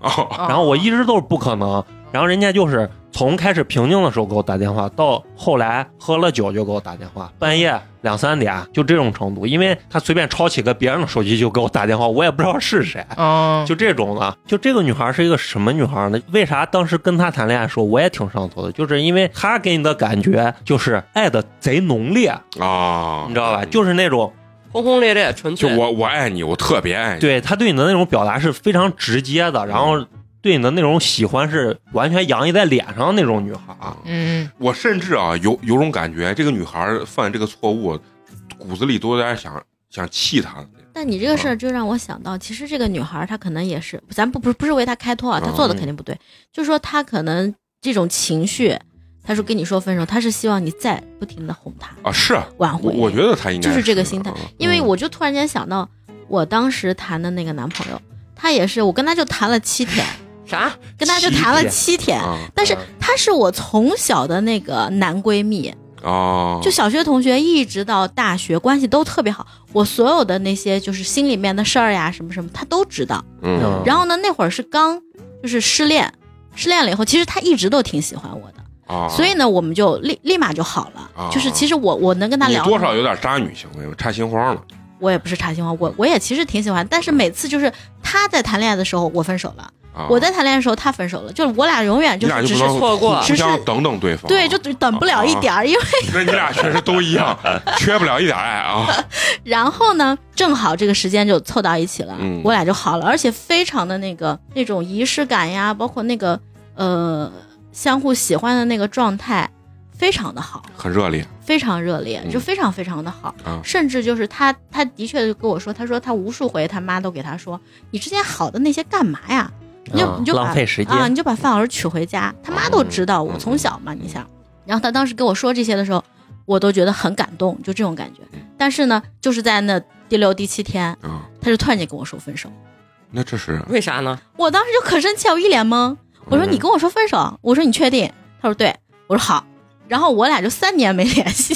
然后我一直都是不可能，然后人家就是从开始平静的时候给我打电话，到后来喝了酒就给我打电话，半夜两三点就这种程度，因为他随便抄起个别人的手机就给我打电话，我也不知道是谁。嗯，就这种的，就这个女孩是一个什么女孩呢？为啥当时跟她谈恋爱的时候我也挺上头的？就是因为她给你的感觉就是爱的贼浓烈，啊，你知道吧？就是那种轰轰烈烈、纯粹。就我我爱你，我特别爱你，对他对你的那种表达是非常直接的，然后对你的那种喜欢是完全洋溢在脸上的那种女孩儿。嗯，我甚至啊有有种感觉，这个女孩犯这个错误，骨子里都有点想想气她。但你这个事儿就让我想到，其实这个女孩儿她可能也是，咱不不是不是为她开脱啊，她做的肯定不对，就是说她可能这种情绪，她说跟你说分手，她是希望你再不停的哄她啊，是挽回。我我觉得她应该就是这个心态啊因为我就突然间想到，我当时谈的那个男朋友，他也是，我跟他就谈了七天，啥？跟他就谈了七天，啊但是他是我从小的那个男闺蜜，哦，就小学同学一直到大学关系都特别好，我所有的那些就是心里面的事儿呀什么什么他都知道。嗯然后呢，那会儿是刚就是失恋，失恋了以后，其实他一直都挺喜欢我的，啊，所以呢，我们就立立马就好了。啊就是其实我我能跟他聊，多少有点渣女行为，差心慌了我也不是差心慌，我我也其实挺喜欢，但是每次就是他在谈恋爱的时候我分手了，啊。我在谈恋爱的时候他分手了，就是我俩永远就是只俩就不能错过只是等等对方，对，就等不了一点儿，因为 <laughs> 那你俩确实都一样，<laughs> 缺不了一点爱啊。<laughs> 然后呢，正好这个时间就凑到一起了，嗯我俩就好了，而且非常的那个那种仪式感呀，包括那个呃相互喜欢的那个状态，非常的好，很热烈非常热烈，嗯就非常非常的好。啊甚至就是他，他的确就跟我说，他说他无数回他妈都给他说，你之前好的那些干嘛呀？啊你就你就把浪费时间啊，你就把范老师娶回家，他妈都知道，我嗯从小嘛，你想，然后他当时跟我说这些的时候，我都觉得很感动，就这种感觉。但是呢，就是在那第六、第七天，啊，他就突然间跟我说分手，那这是为啥呢？我当时就可生气，我一脸懵。我说嗯你跟我说分手，我说你确定？他说对，我说好。然后我俩就三年没联系，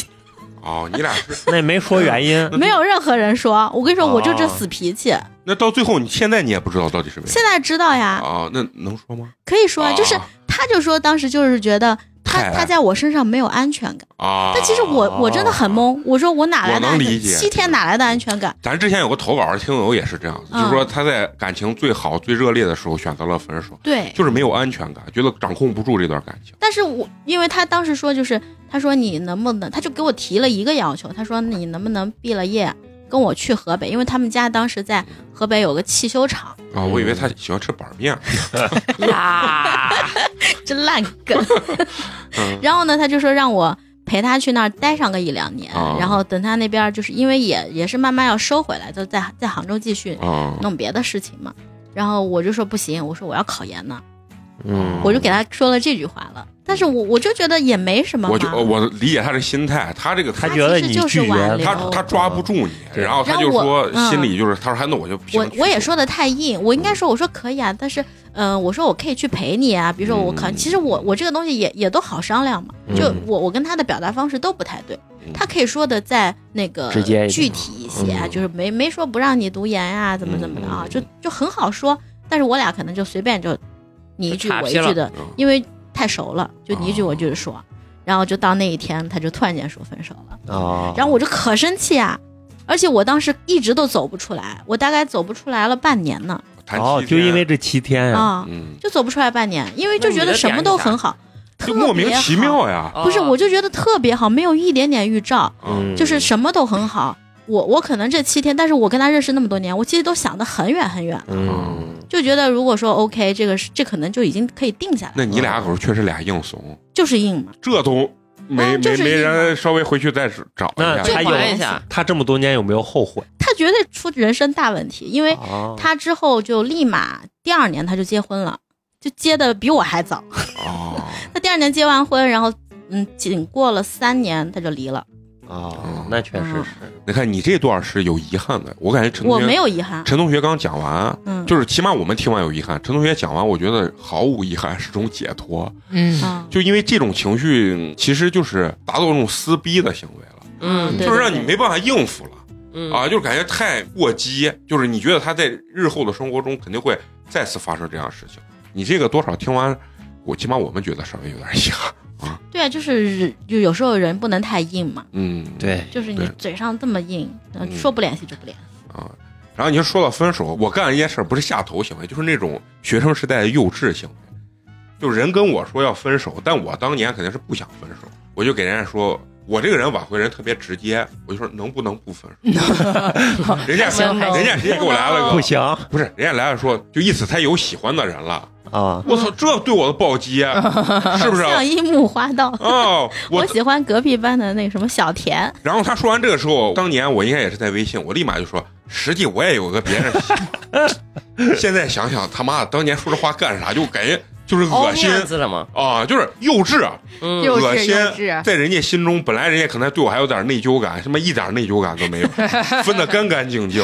哦，你俩是 <laughs> 那也没说原因，没有任何人说。我跟你说，我就这哦死脾气，那到最后你现在你也不知道到底是为啥现在知道呀，啊？那能说吗？可以说，就是啊他就说当时就是觉得他他在我身上没有安全感。啊，但其实我我真的很懵，我说我哪来的安全？我能理解七天哪来的安全感？咱之前有个投稿的听友也是这样子，嗯就是说他在感情最好、最热烈的时候选择了分手，对，就是没有安全感，觉得掌控不住这段感情。但是我因为他当时说就是他说你能不能，他就给我提了一个要求，他说你能不能毕了业跟我去河北，因为他们家当时在河北有个汽修厂，啊，我以为他喜欢吃板面。<laughs> 呀，<laughs> 真烂梗。嗯然后呢，他就说让我陪他去那儿待上个一两年，哦然后等他那边就是因为也也是慢慢要收回来，就在在杭州继续啊，弄别的事情嘛。然后我就说不行，我说我要考研呢，嗯，我就给他说了这句话了。但是我我就觉得也没什么，我就我理解他的心态，他这个他觉得你其实就是拒绝他他抓不住你，然后他就说心里就是他说，哎那我就我我也说的太硬，我应该说我说可以啊，但是嗯、呃我说我可以去陪你啊，比如说我考，嗯。其实我我这个东西也也都好商量嘛，就嗯我我跟他的表达方式都不太对，嗯。他可以说的再那个直接具体一些啊，嗯。就是没没说不让你读研啊，怎么怎么的啊，嗯就就很好说，但是我俩可能就随便就你一句我一句的，嗯。因为太熟了，就你一句哦我一句的说，然后就到那一天他就突然间说分手了。啊，然后我就可生气啊！而且我当时一直都走不出来，我大概走不出来了半年呢，哦，就因为这七天，啊，嗯，就走不出来半年，因为就觉得什么都很好，就莫名其特别好。妙呀，不是，哦我就觉得特别好，没有一点点预兆，嗯，就是什么都很好。我我可能这七天，但是我跟他认识那么多年，我其实都想的很远很远，嗯，就觉得如果说 OK，这个是这可能就已经可以定下来，那你俩可是确实俩硬怂，就是硬嘛。这都没啊没没人稍微回去再找一下他有一下他这么多年有没有后悔？他绝对出人生大问题，因为啊，他之后就立马第二年他就结婚了，就结的比我还早。哦，<laughs> 他第二年结完婚，然后嗯，仅过了三年他就离了。啊，那确实嗯是，你看你这段是有遗憾的，我感觉陈同我学没有遗憾，陈同学刚讲完，嗯，就是起码我们听完有遗憾，陈同学讲完，我觉得毫无遗憾，是种解脱。嗯，啊，就因为这种情绪，其实就是达到那种撕逼的行为了，嗯就是让你没办法应付了嗯啊，就是感觉太过激，就是你觉得他在日后的生活中肯定会再次发生这样的事情。你这个多少听完，我起码我们觉得稍微有点遗憾。对啊，就是就有时候人不能太硬嘛，嗯，对，就是你嘴上这么硬，说不联系就不联系。啊。然后你就说到分手，我干了一件事儿，不是下头行为，就是那种学生时代的幼稚行为。就人跟我说要分手，但我当年肯定是不想分手，我就给人家说，我这个人挽回人特别直接，我就说能不能不分手？<laughs> 人家行人家直接给我来了个不行不是，人家来了说，就意思他有喜欢的人了。啊，我操，这对我的暴击，<laughs> 是不是？像樱木花道，哦，<laughs> 我我喜欢隔壁班的那个什么小田，然后他说完这个时候，当年我应该也是在微信，我立马就说，实际我也有个别人。现在想想，他妈的，当年说这话干啥？就感觉就是恶心？啊，就是幼稚、嗯，恶心，在人家心中，本来人家可能对我还有点内疚感，什么一点内疚感都没有，<laughs> 分得干干净净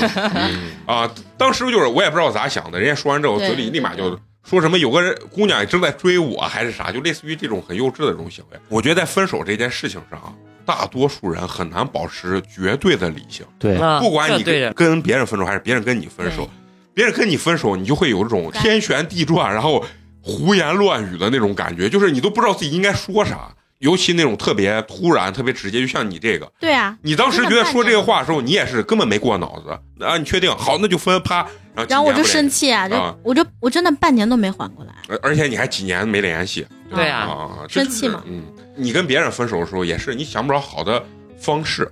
啊。当时就是我也不知道咋想的，人家说完之后，对嘴里立马就说什么有个人姑娘正在追我，还是啥，就类似于这种很幼稚的这种行为。我觉得在分手这件事情上啊，大多数人很难保持绝对的理性。对，啊不管你跟跟别人分手还是别人跟你分手，别人跟你分手，你就会有这种天旋地转，然后胡言乱语的那种感觉，就是你都不知道自己应该说啥。尤其那种特别突然、特别直接，就像你这个，对啊，你当时觉得说这个话的时候，你也是根本没过脑子啊！你确定好，那就分，啪，然后然后我就生气啊，就啊我就我真的半年都没缓过来，而且你还几年没联系对啊，啊，生气嘛嗯，你跟别人分手的时候，也是你想不着好的方式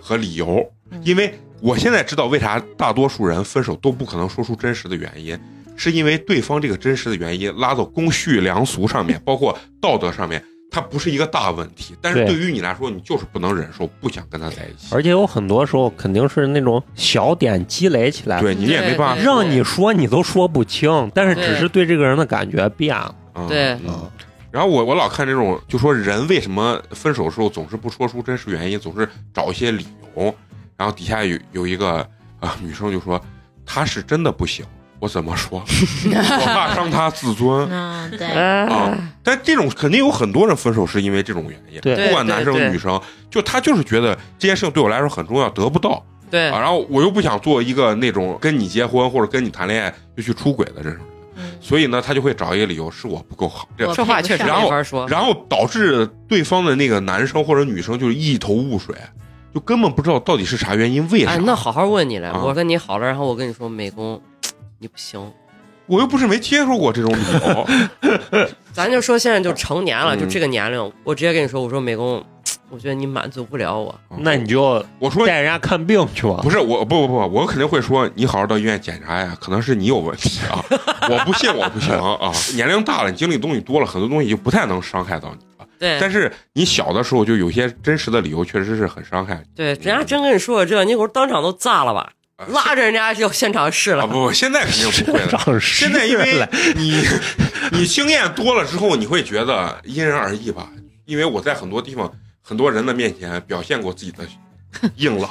和理由，嗯因为我现在知道为啥大多数人分手都不可能说出真实的原因，是因为对方这个真实的原因拉到公序良俗上面，<laughs> 包括道德上面，他它不是一个大问题，但是对对于你来说，你就是不能忍受，不想跟他在一起。而且有很多时候肯定是那种小点积累起来，对你也没办法让你说你都说不清，但是只是对这个人的感觉变了。嗯对嗯然后我我老看这种，就说人为什么分手的时候总是不说出真实原因，总是找一些理由。然后底下有有一个啊女生就说，他是真的不行，我怎么说？我怕 <laughs> 伤他自尊嗯，对，啊。但这种肯定有很多人分手是因为这种原因，对不管男生女生，就他就是觉得这件事情对我来说很重要，得不到对啊。然后我又不想做一个那种跟你结婚或者跟你谈恋爱就去出轨的这种人，嗯所以呢，他就会找一个理由是我不够好，这话确实然后没法说。然后导致对方的那个男生或者女生就是一头雾水，就根本不知道到底是啥原因，为啥？哎，那好好问你来，啊我跟你好了，然后我跟你说，美工，你不行。我又不是没接受过这种理由，<laughs> 咱就说现在就成年了，嗯就这个年龄，我直接跟你说，我说美工，我觉得你满足不了我。那你就我说带人家看病去吧。不是我不不不，我肯定会说你好好到医院检查呀，可能是你有问题啊，<laughs> 我不信我不行啊，年龄大了，你经历东西多了，很多东西就不太能伤害到你了。对但是你小的时候就有些真实的理由，确实是很伤害。对，人家真跟你说这，你给我当场都炸了吧，啊拉着人家就现场试了。啊不不，现在肯定不会了。<laughs> 现在因为你你经验多了之后，你会觉得因人而异吧。因为我在很多地方、很多人的面前表现过自己的硬朗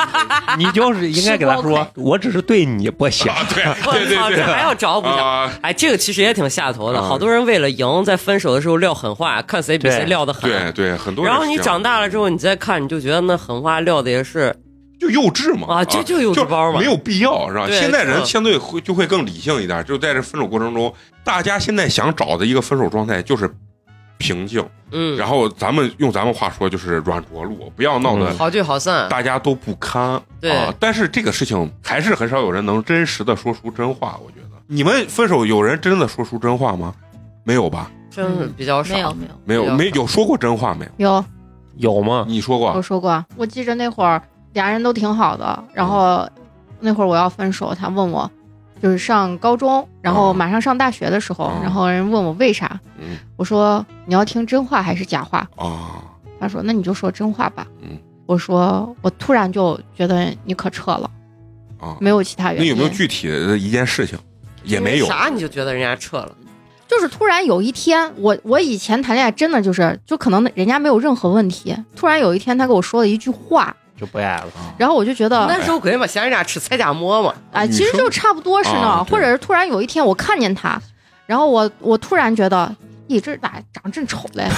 <laughs> 你就是应该给他说，我只是对你不行。啊，对 <laughs> 我对对操，对这还要找补一下。啊，哎，这个其实也挺下头的，啊好多人为了赢，在分手的时候撂狠话，看谁比谁撂的狠。对对，很多人然后你长大了之后，你再看，你就觉得那狠话撂的也是就幼稚嘛啊，就就有这包嘛没。有必要，是吧？现在人嗯相对会就会更理性一点，就在这分手过程中，大家现在想找的一个分手状态就是平静，嗯，然后咱们用咱们话说就是软着陆，不要闹得嗯好聚好散。大家都不堪。对啊，但是这个事情还是很少有人能真实的说出真话。我觉得你们分手有人真的说出真话吗？没有吧？真的比较少。没有没有，没有，没有说过真话没有？有有吗？你说过我说过，我记着那会儿俩人都挺好的，然后那会儿我要分手，他问我，就是上高中，然后哦马上上大学的时候，哦然后人问我为啥，嗯我说你要听真话还是假话？啊，他说那你就说真话吧。嗯我说我突然就觉得你可撤了，啊，没有其他原因。那有没有具体的一件事情？也没有。啥你就觉得人家撤了？就是突然有一天，我我以前谈恋爱真的就是，就可能人家没有任何问题，突然有一天他跟我说了一句话，就不爱了。然后我就觉得，那时候肯定嘛，嫌人家吃菜夹馍嘛。哎，其实就差不多是呢，啊或者是突然有一天我看见他，然后我我突然觉得，咦，这咋长真丑嘞？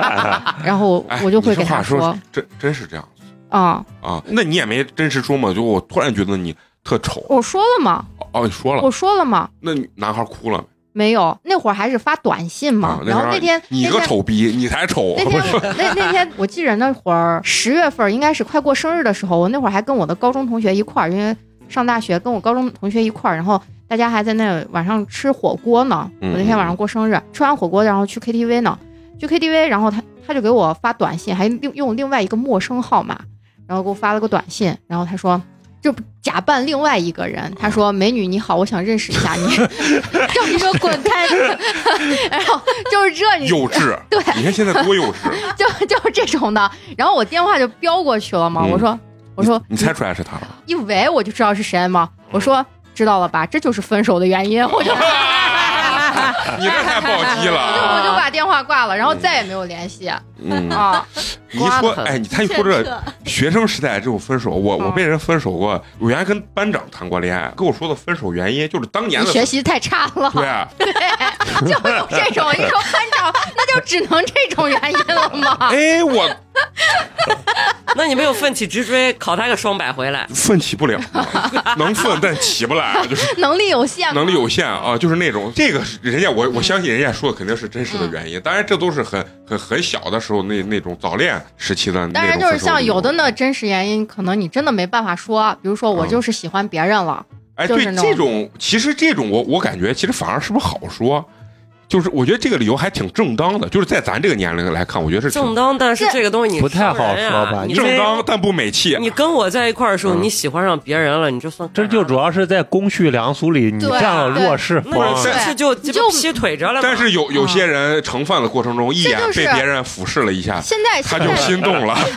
<laughs> 然后哎我就会给他说，真真是这样啊、啊？那你也没真实说嘛？就我突然觉得你特丑。我说了嘛，哦，你说了我，说了嘛，那男孩哭了没？有，那会儿还是发短信嘛，啊，然后那天你个丑逼，你才丑。<laughs> 那天那那天我记着那会儿十月份应该是快过生日的时候，我那会儿还跟我的高中同学一块儿，因为上大学跟我高中同学一块儿，然后大家还在那晚上吃火锅呢。嗯我那天晚上过生日，吃完火锅然后去 KTV 呢，去 KTV，然后他他就给我发短信，还另用另外一个陌生号码，然后给我发了个短信，然后他说。就假扮另外一个人，他说：“美女你好，我想认识一下你。<laughs> ”叫你说滚开！<laughs> 然后就是这，你幼稚。<laughs> 对你看现在多幼稚。就就是这种的。然后我电话就飙过去了嘛，嗯我说我说你猜出来是他了？一喂我就知道是谁嘛，我说知道了吧，这就是分手的原因，我就你这太暴击了我就！我就把电话挂了，然后再也没有联系嗯，啊。你一说，哎，你他一说这学生时代这种分手，我我嗯被人分手过，我原来跟班长谈过恋爱，跟我说的分手原因就是当年的学习太差了，对啊，就有这种，一说班长，那就只能这种原因了吗？哎，我 <laughs> 那你没有奋起直追，考他个双百回来？奋起不了，<laughs> 能奋但起不来，就是能力有限，能力有限啊，就是那种这个是人家我我相信人家说的肯定是真实的原因，当然这都是很很很小的时候那那种早恋时期的当然就是像有的那真实原因，可能你真的没办法说，比如说我嗯就是喜欢别人了，哎，对这种，其实这种我我感觉其实反而是不是好说？就是我觉得这个理由还挺正当的，就是在咱这个年龄来看，我觉得是正当，但是这个东西你不太好说吧你正当但不美气。你跟我在一块儿的时候，嗯你喜欢上别人了，你就算这就主要是在公序良俗里，你占了弱势那方你。对这就就劈腿着了。但是有有些人盛饭的过程中，一眼被别人俯视了一下，现在他就心动了。<laughs>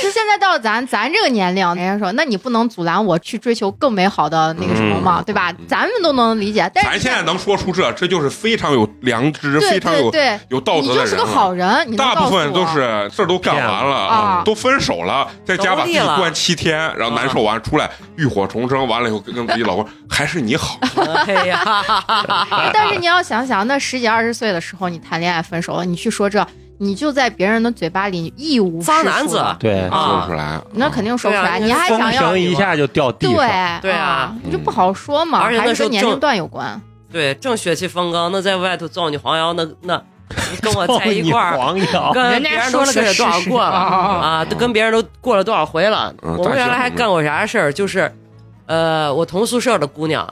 现在到了咱咱这个年龄，人家说，那你不能阻拦我去追求更美好的那个什么嘛，嗯对吧？咱们都能理解，但是咱现在能说出这，这就是非常有良知、非常有有道你就是个德的人了。好人，大部分都是事儿都干完了啊。都分手了，在家把自己关七天，然后难受完出来浴火重生，完了以后跟跟自己老公还是你好，<laughs> 哎呀，<laughs> 但是你要想想，那十几二十岁的时候，你谈恋爱分手了，你去说这，你就在别人的嘴巴里义无脏男子。是处了对，啊。说不出来。那肯定说不出来，啊你还想要行一下就掉地对上。对啊。你就不好说嘛，而且还是跟年龄段有关。对，正血气方刚，那在外头造你黄谣，那那跟我在一块儿，黄谣，跟人家别人都说了多少过了啊啊？都跟别人都过了多少回了？嗯我们原来还干过啥事儿？就是，呃，我同宿舍的姑娘，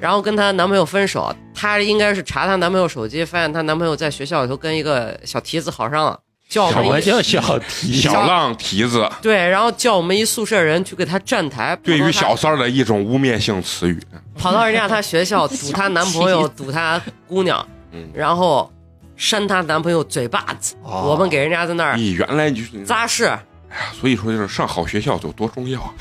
然后跟她男朋友分手，她应该是查她男朋友手机，发现她男朋友在学校里头跟一个小蹄子好上了，叫我什们叫小题？小浪蹄子对，然后叫我们一宿舍人去给他站台，对于小三儿的一种污蔑性词语，跑到人家她学校 <laughs> 堵她男朋友，堵她姑娘，嗯，然后扇她男朋友嘴巴子，哦我们给人家在那儿你原来你就是扎势。所以说就是上好学校有多重要啊！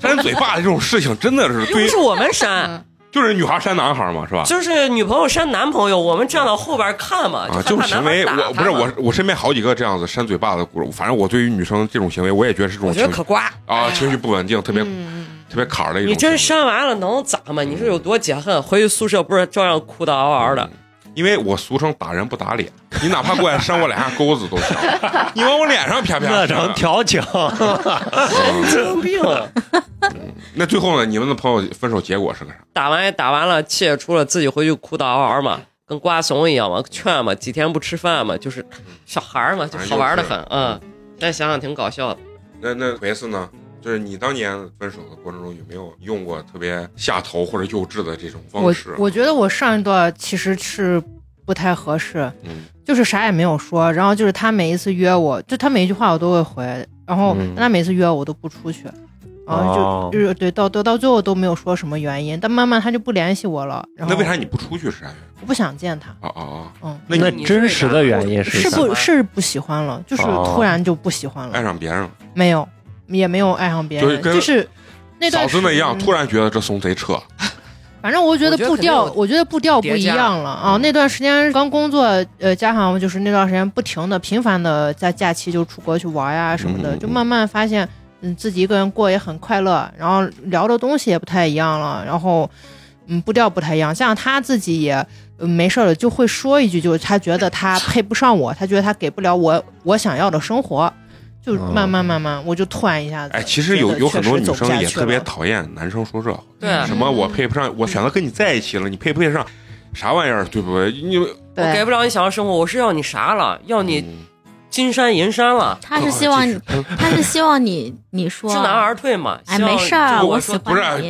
扇嘴巴子这种事情真的是对不是我们扇，嗯就是女孩扇男孩嘛，是吧？就是女朋友扇男朋友，我们站到后边看嘛，啊，这种害怕男行为我不是我，我身边好几个这样子扇嘴巴的故事，反正我对于女生这种行为，我也觉得是这种我觉得可瓜。啊，情绪不稳定，特别嗯，特别坎儿的一种你真。扇完了能咋嘛？你是有多解恨？回去宿舍不是照样哭的嗷嗷的？因为我俗称打人不打脸，你哪怕过来扇我两下钩子都行，你往我脸上啪啪那扇成调情，<laughs> 神经病！那最后呢？你们的朋友分手结果是个啥？打完也打完了，气也出了，自己回去哭的嗷嗷嘛，跟瓜怂一样嘛，劝嘛，几天不吃饭嘛，就是小孩嘛，就好玩的很。嗯，现在想想挺搞笑的。那那维斯呢？就是你当年分手的过程中有没有用过特别下头或者幼稚的这种方式？我觉得我上一段其实是不太合适，嗯就是啥也没有说，然后就是他每一次约我，就他每一句话我都会回，然后嗯他每次约我我都不出去，然后哦就就是对到到到最后都没有说什么原因，但慢慢他就不联系我了，然后那为啥你不出去是啥原因？我不想见他？哦哦哦！嗯，那那你真实的原因是是？不是不喜欢了，就是哦突然就不喜欢了爱，上别人了，没有也没有爱上别人，就是跟就是那段嫂子那样，突然觉得这怂贼扯。<laughs> 反正我觉得步调，我觉得步调不一样了啊！那段时间刚工作，呃，加上就是那段时间不停的、频繁的在假期就出国去玩呀什么的，嗯就慢慢发现，嗯，自己一个人过也很快乐，然后聊的东西也不太一样了，然后，嗯，步调不太一样。像他自己也、呃没事了就会说一句，就是他觉得他配不上我，他觉得他给不了我我想要的生活，就哦慢慢慢慢，我就突然一下子，哎，其实有有很多女生也特别讨。厌男生说这话，对什么我配不上，我选择跟你在一起了，你配不配上？啥玩意儿，对不对？你我给，不了你想要生活，我是要你啥了？要你嗯金山银山了，他是希望你，他是希望你你说知难而退嘛。哎没事儿我不是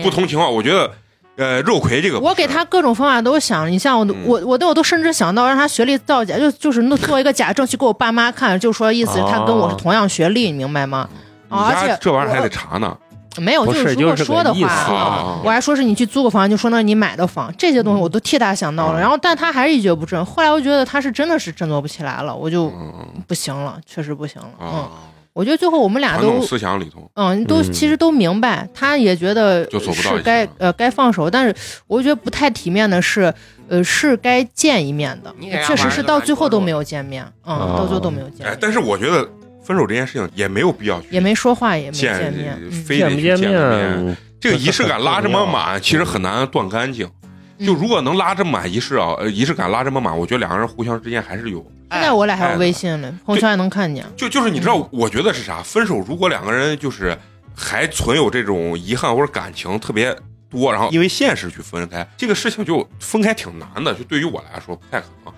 不同情况，我觉得，呃，肉葵这个，我给他各种方法都想，你像我，嗯我我都我都甚至想到让他学历造假，就就是弄做一个假证去给我爸妈看，就说意思他跟我是同样学历，你明白吗？啊，而且这玩意儿还得查呢。没有，就是如果是就是说的话，我还说是你去租个房，就说那你买的房，这些东西我都替他想到了，嗯然后但他还是一蹶不振。后来我觉得他是真的是振作不起来了，我就嗯不行了，确实不行了。嗯，啊，我觉得最后我们俩都思想里头，嗯，都嗯其实都明白，他也觉得就走不到一起是该呃该放手，但是我觉得不太体面的是，呃是该见一面的确实是到最后都没有见面，嗯，哦到最后都没有见面，，哎但是我觉得分手这件事情也没有必要去也没说话，也没见见面，嗯非得见面。这个仪式感拉这么满，其实很难断干净。就如果能拉这么满仪式啊，呃，仪式感拉这么满，我觉得两个人互相之间还是有。现在我俩还哎有微信呢，朋友圈还能看见。就就是你知道，我觉得是啥？分手如果两个人就是还存有这种遗憾或者感情特别多，然后因为现实去分开，这个事情就分开挺难的。就对于我来说不太可能。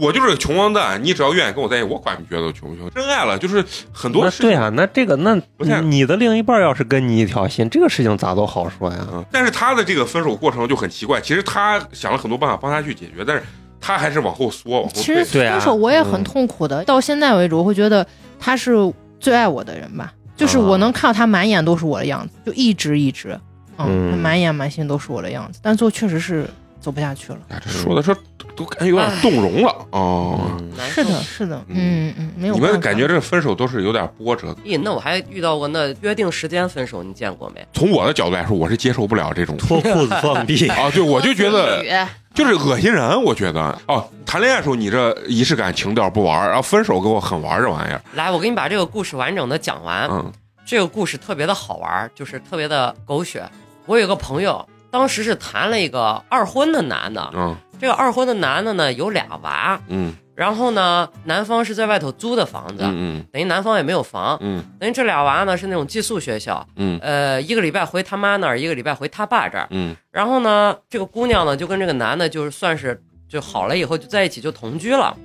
我就是个穷光蛋，你只要愿意跟我在一起，我管你觉得穷不穷。真爱了，就是很多事情那对啊，那这个那你的另一半要是跟你一条心，这个事情咋都好说呀？嗯，但是他的这个分手过程就很奇怪。其实他想了很多办法帮他去解决，但是他还是往后缩，往后退。其实。分手我也很嗯。痛苦的，到现在为止，我会觉得他是最爱我的人吧，就是我能看到他满眼都是我的样子，就一直一直，嗯，嗯。他满眼满心都是我的样子，但最后确实是走不下去了。哎，这说的说都感觉有点动容了哦。嗯是的，是的，嗯嗯嗯，没有你。们感觉这分手都是有点波折？咦，那我还遇到过那约定时间分手，你见过没？从我的角度来说，我是接受不了这种脱裤子放屁，<laughs> 啊，对，我就觉得就是恶心人，我觉得哦，谈恋爱的时候你这仪式感情调不玩，然后分手给我狠玩这玩意儿，来，我给你把这个故事完整的讲完。嗯这个故事特别的好玩，就是特别的狗血。我有个朋友，当时是谈了一个二婚的男的，嗯。这个二婚的男的呢有俩娃，嗯。然后呢男方是在外头租的房子，嗯等于男方也没有房，嗯。等于这俩娃呢是那种寄宿学校，嗯。呃，一个礼拜回他妈那儿，一个礼拜回他爸这儿。嗯。然后呢，这个姑娘呢就跟这个男的，就是算是就好了以后就在一起就同居了。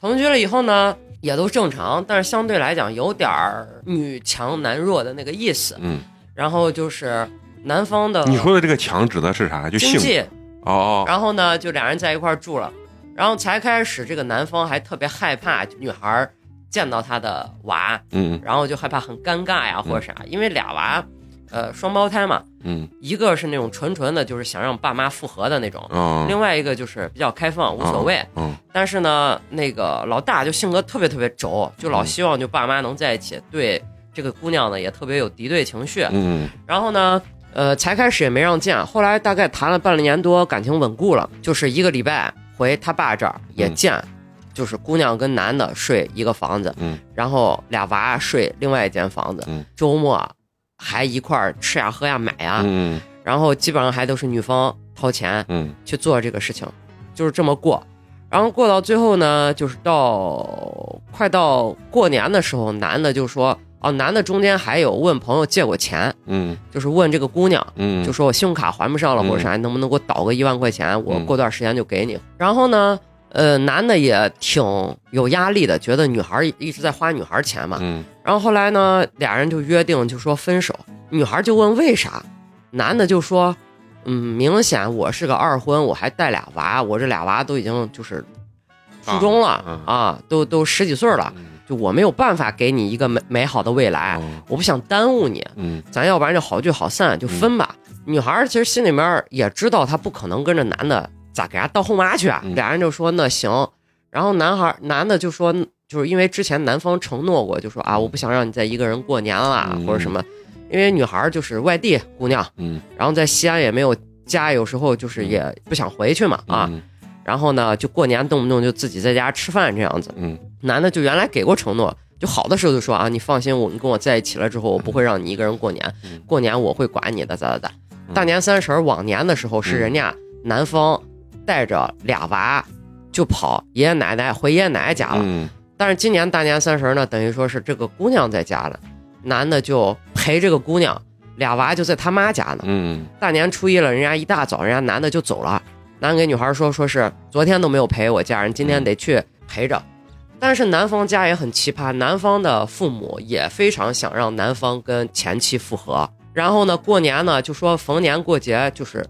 同居了以后呢，也都正常，但是相对来讲有点儿女强男弱的那个意思。嗯，然后就是男方的你说的这个强指的是啥？就性经济，哦哦。然后呢就俩人在一块儿住了，然后才开始这个男方还特别害怕女孩儿见到他的娃，嗯。然后就害怕很尴尬呀或者啥，因为俩娃，呃，双胞胎嘛，嗯。一个是那种纯纯的，就是想让爸妈复合的那种，哦。另外一个就是比较开放，无所谓。嗯但是呢，那个老大就性格特别特别轴，就老希望就爸妈能在一起，对这个姑娘呢也特别有敌对情绪。嗯。然后呢，呃，才开始也没让见，后来大概谈了半年多，感情稳固了，就是一个礼拜回他爸这儿也见，就是姑娘跟男的睡一个房子，嗯。然后俩娃睡另外一间房子，嗯。周末还一块儿吃呀喝呀买呀，嗯。然后基本上还都是女方掏钱嗯。去做这个事情，就是这么过。然后过到最后呢，就是到快到过年的时候，男的就说，哦，男的中间还有问朋友借过钱，嗯。就是问这个姑娘，嗯，就说我信用卡还不上了嗯。或者啥，能不能给我倒个一万块钱，我嗯。过段时间就给你。然后呢，呃，男的也挺有压力的，觉得女孩一直在花女孩钱嘛。嗯。然后后来呢，俩人就约定就说分手，女孩就问为啥，男的就说，嗯，明显我是个二婚，我还带俩娃，我这俩娃都已经就是初中了啊啊，都都十几岁了，嗯就我没有办法给你一个美美好的未来，嗯我不想耽误你，嗯咱要不然就好聚好散，就分吧。女孩儿其实心里面也知道，她不可能跟着男的咋给人家当后妈去啊。嗯俩人就说那行，然后男孩儿男的就说，就是因为之前男方承诺过，就说啊，我不想让你再一个人过年了、嗯或者什么，因为女孩儿就是外地姑娘，嗯然后在西安也没有家，有时候就是也不想回去嘛啊。嗯然后呢，就过年动不动就自己在家吃饭这样子。嗯男的就原来给过承诺，就好的时候就说啊，你放心，我你跟我在一起了之后，我不会让你一个人过年嗯，过年我会管你的，咋咋咋。嗯大年三十儿往年的时候是嗯人家男方带着俩娃就跑爷爷奶奶回爷爷奶奶家了，嗯但是今年大年三十儿呢，等于说是这个姑娘在家了，男的就陪这个姑娘，俩娃就在他妈家呢。嗯大年初一了，人家一大早，人家男的就走了。男的给女孩说，说是昨天都没有陪我家人，今天得去陪着。但是男方家也很奇葩，男方的父母也非常想让男方跟前妻复合。然后呢，过年呢就说逢年过节就是，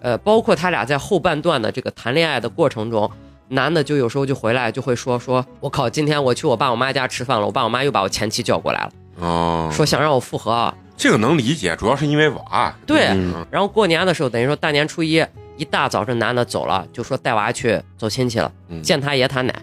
呃，包括他俩在后半段的这个谈恋爱的过程中，男的就有时候就回来就会说说，我靠，今天我去我爸我妈家吃饭了，我爸我妈又把我前妻叫过来了，哦，说想让我复合。这个能理解，主要是因为娃。对嗯然后过年的时候，等于说大年初一一大早，这男的走了，就说带娃去走亲戚了，嗯见他爷他奶，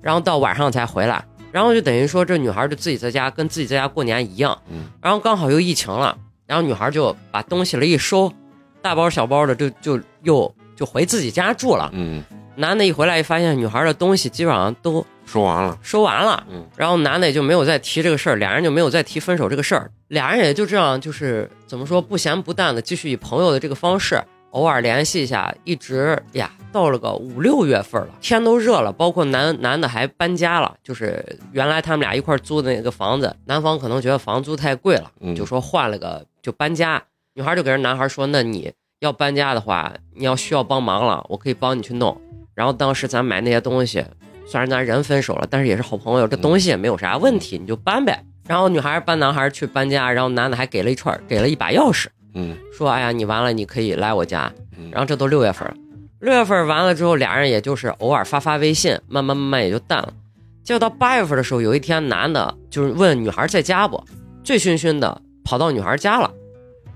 然后到晚上才回来，然后就等于说这女孩就自己在家跟自己在家过年一样，嗯然后刚好又疫情了，然后女孩就把东西了一收，大包小包的就就又就回自己家住了。嗯，男的一回来一发现女孩的东西基本上都收完了。收完了，嗯然后男的也就没有再提这个事儿，俩人就没有再提分手这个事儿，俩人也就这样，就是怎么说不咸不淡的继续以朋友的这个方式偶尔联系一下，一直呀到了个五六月份了，天都热了，包括男男的还搬家了，就是原来他们俩一块租的那个房子，男方可能觉得房租太贵了，嗯就说换了个就搬家，女孩就给人男孩说，那你要搬家的话，你要需要帮忙了，我可以帮你去弄，然后当时咱买那些东西。虽然咱人分手了，但是也是好朋友，这东西也没有啥问题，你就搬呗。然后女孩搬男孩去搬家，然后男的还给了一串，给了一把钥匙，嗯。说：“哎呀，你完了，你可以来我家。”嗯，然后这都六月份了，六月份完了之后，俩人也就是偶尔发发微信，慢慢慢慢也就淡了。结果到八月份的时候，有一天男的就是问女孩在家不，醉醺醺的跑到女孩家了，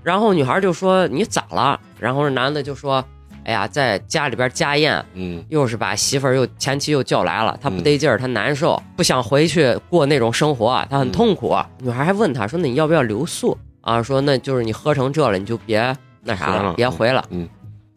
然后女孩就说你咋了？然后男的就说，哎呀，在家里边家宴，嗯。又是把媳妇儿又前妻又叫来了，他不得劲儿，他难受，不想回去过那种生活，他很痛苦。女孩还问他说：“那你要不要留宿啊？”说那就是你喝成这了，你就别那啥了了，别回了。嗯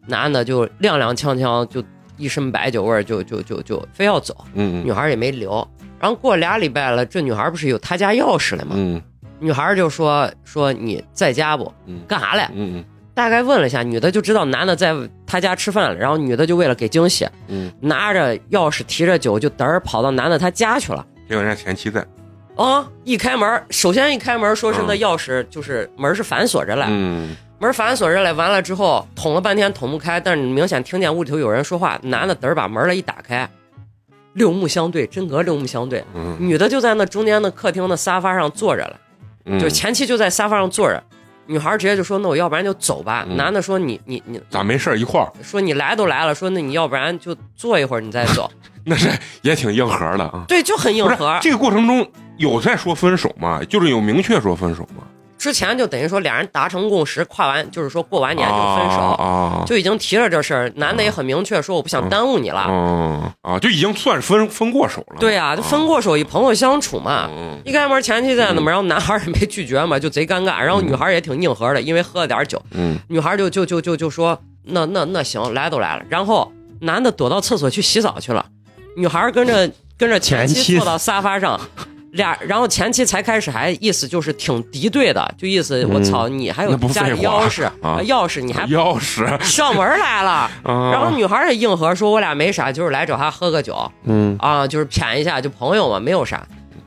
男的就踉踉跄跄，就一身白酒味儿，就就就就非要走。嗯女孩也没留。然后过俩礼拜了，这女孩不是有他家钥匙了吗？嗯女孩就说说你在家不？嗯干啥嘞？嗯大概问了一下，女的就知道男的在他家吃饭了，然后女的就为了给惊喜，嗯，拿着钥匙提着酒就嘚儿跑到男的他家去了。结果人家前妻在，啊、一开门，首先一开门说是那嗯。钥匙就是门是反锁着嘞，嗯。门反锁着嘞，完了之后捅了半天捅不开，但是你明显听见屋里头有人说话，男的嘚儿把门了一打开，六目相对，真格六目相对，嗯。女的就在那中间的客厅的沙发上坐着了，嗯，就是前妻就在沙发上坐着，女孩直接就说那我要不然就走吧，嗯。男的说你你你咋没事一块儿？说你来都来了，说那你要不然就坐一会儿你再走，<laughs> 那是也挺硬核的啊。对，就很硬核。这个过程中有在说分手吗？就是有明确说分手吗？之前就等于说俩人达成共识，跨完就是说过完年就分手，啊，就已经提了这事儿，男的也很明确说我不想耽误你了。嗯啊，就已经算是分分过手了。对呀、就分过手，以朋友相处嘛。嗯一开门前妻在那嘛，然后男孩也没拒绝嘛，就贼尴尬。然后女孩也挺硬核的，因为喝了点酒，嗯女孩就就就就就说那那那行，来都来了。然后男的躲到厕所去洗澡去了，女孩跟着跟着前妻坐到沙发上。俩，然后前期才开始还意思就是挺敌对的，就意思我操你还有家里钥匙啊钥匙你还钥匙，<laughs> 上门来了，然然后女孩也硬核说，我俩没啥，就是来找他喝个酒嗯，啊，就是谝一下，就朋友嘛，没有啥，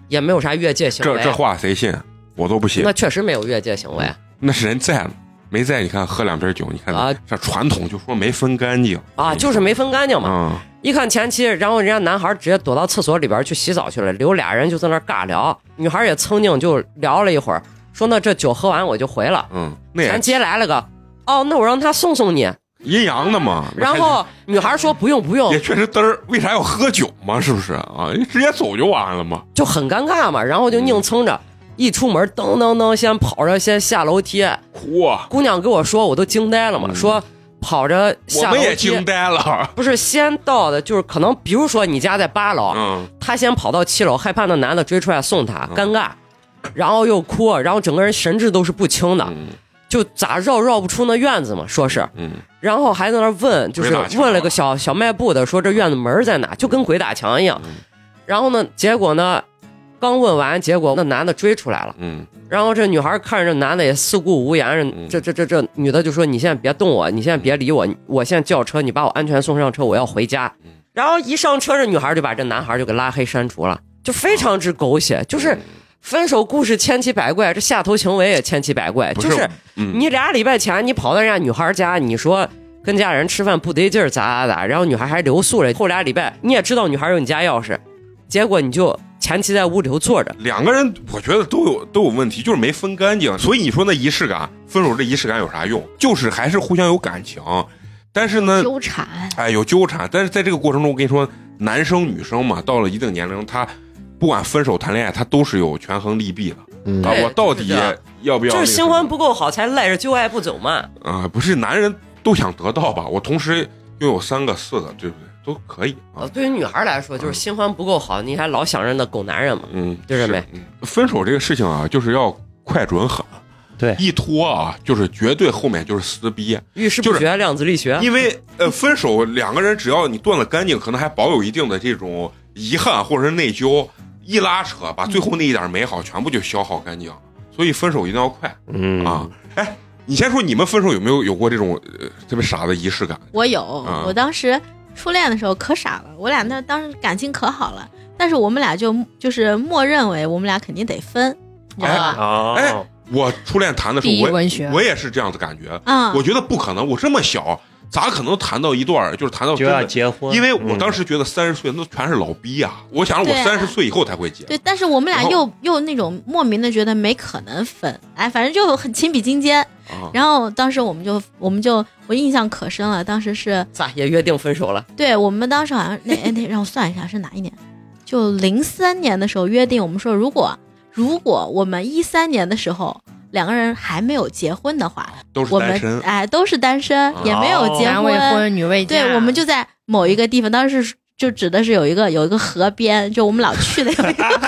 也没有啥越界行为。这这话谁信？我都不信那。确实没有越界行为那是人在了，没在？你看喝两瓶酒，你看啊这传统就说没分干净啊，就是没分干净嘛。啊。一看前妻，然后人家男孩直接躲到厕所里边去洗澡去了，留俩人就在那尬聊。女孩也蹭净就聊了一会儿，说那这酒喝完我就回了。嗯，那也前妻来了个，哦，那我让他送送你。阴阳的嘛。然后女孩说不用不用也，确实嘚儿，为啥要喝酒嘛？是不是啊？你直接走就完了嘛。就很尴尬嘛。然后就硬撑着，一出门噔噔噔，先跑着先下楼梯。嚯，姑娘跟我说，我都惊呆了嘛，嗯说跑着我们也下楼梯惊，呆了。不是先到的，就是可能比如说你家在八楼，嗯他先跑到七楼，害怕那男的追出来送他，嗯尴尬，然后又哭，然后整个人神志都是不清的，嗯就咋绕绕不出那院子嘛，说是，嗯然后还在那问，就是问了个小小卖部的，说这院子门在哪，就跟鬼打墙一样。嗯然后呢，结果呢，刚问完，结果那男的追出来了。嗯然后这女孩看着这男的也四顾无言，嗯这这这这女的就说：“你现在别动我，你现在别理我，我现在叫车，你把我安全送上车，我要回家。嗯”然后一上车，这女孩就把这男孩就给拉黑删除了，就非常之狗血，就是分手故事千奇百怪，这下头行为也千奇百怪，不就是你俩礼拜前你跑到人家女孩家，你说。跟家人吃饭不得劲儿，咋咋咋，然后女孩还留宿了。后俩礼拜你也知道女孩有你家钥匙，结果你就前妻在屋里头坐着，两个人我觉得都有都有问题，就是没分干净。所以你说那仪式感，分手这仪式感有啥用？就是还是互相有感情，但是呢，纠缠，哎，有纠缠。但是在这个过程中，我跟你说，男生女生嘛，到了一定年龄，他不管分手谈恋爱，他都是有权衡利弊的嗯啊。我到底要不要、就是新欢不够好，才赖着旧爱不走嘛。啊、不是男人都想得到吧？我同时拥有三个、四个，对不对？都可以啊呃，。对于女孩来说，就是新欢不够好，你还老想着那狗男人嘛。嗯，就这没分手这个事情啊，就是要快准狠，对，一拖啊，就是绝对后面就是撕逼。遇事就是不决，量子力学。因为呃，分手两个人只要你断了干净，可能还保有一定的这种遗憾或者是内疚，一拉扯，把最后那一点美好全部就消耗干净。所以分手一定要快嗯啊！哎，你先说你们分手有没有有过这种呃特别傻的仪式感？我有，嗯我当时初恋的时候可傻了，我俩那当时感情可好了，但是我们俩就就是默认为我们俩肯定得分，你知道吧？哦，哎我初恋谈的时候，我我也是这样的感觉。啊、我觉得不可能，我这么小，咋可能谈到一段儿就是谈到就要？结婚，因为我嗯当时觉得三十岁那全是老逼啊、我想着我三十岁以后才会结。对，但是我们俩又又那种莫名的觉得没可能分，哎，反正就很情比金坚。啊，然后当时我们就我们就我印象可深了，当时是 <laughs> 咋也约定分手了？对我们当时好像那哎那让我算一下是哪一年，就零三年的时候约定，我们说如果如果我们一三年的时候两个人还没有结婚的话，都是我们单身。哎都是单身，也没有结男未婚女未嫁，对，我们就在某一个地方，当时就指的是有一个有一个河边，就我们老去的有一个河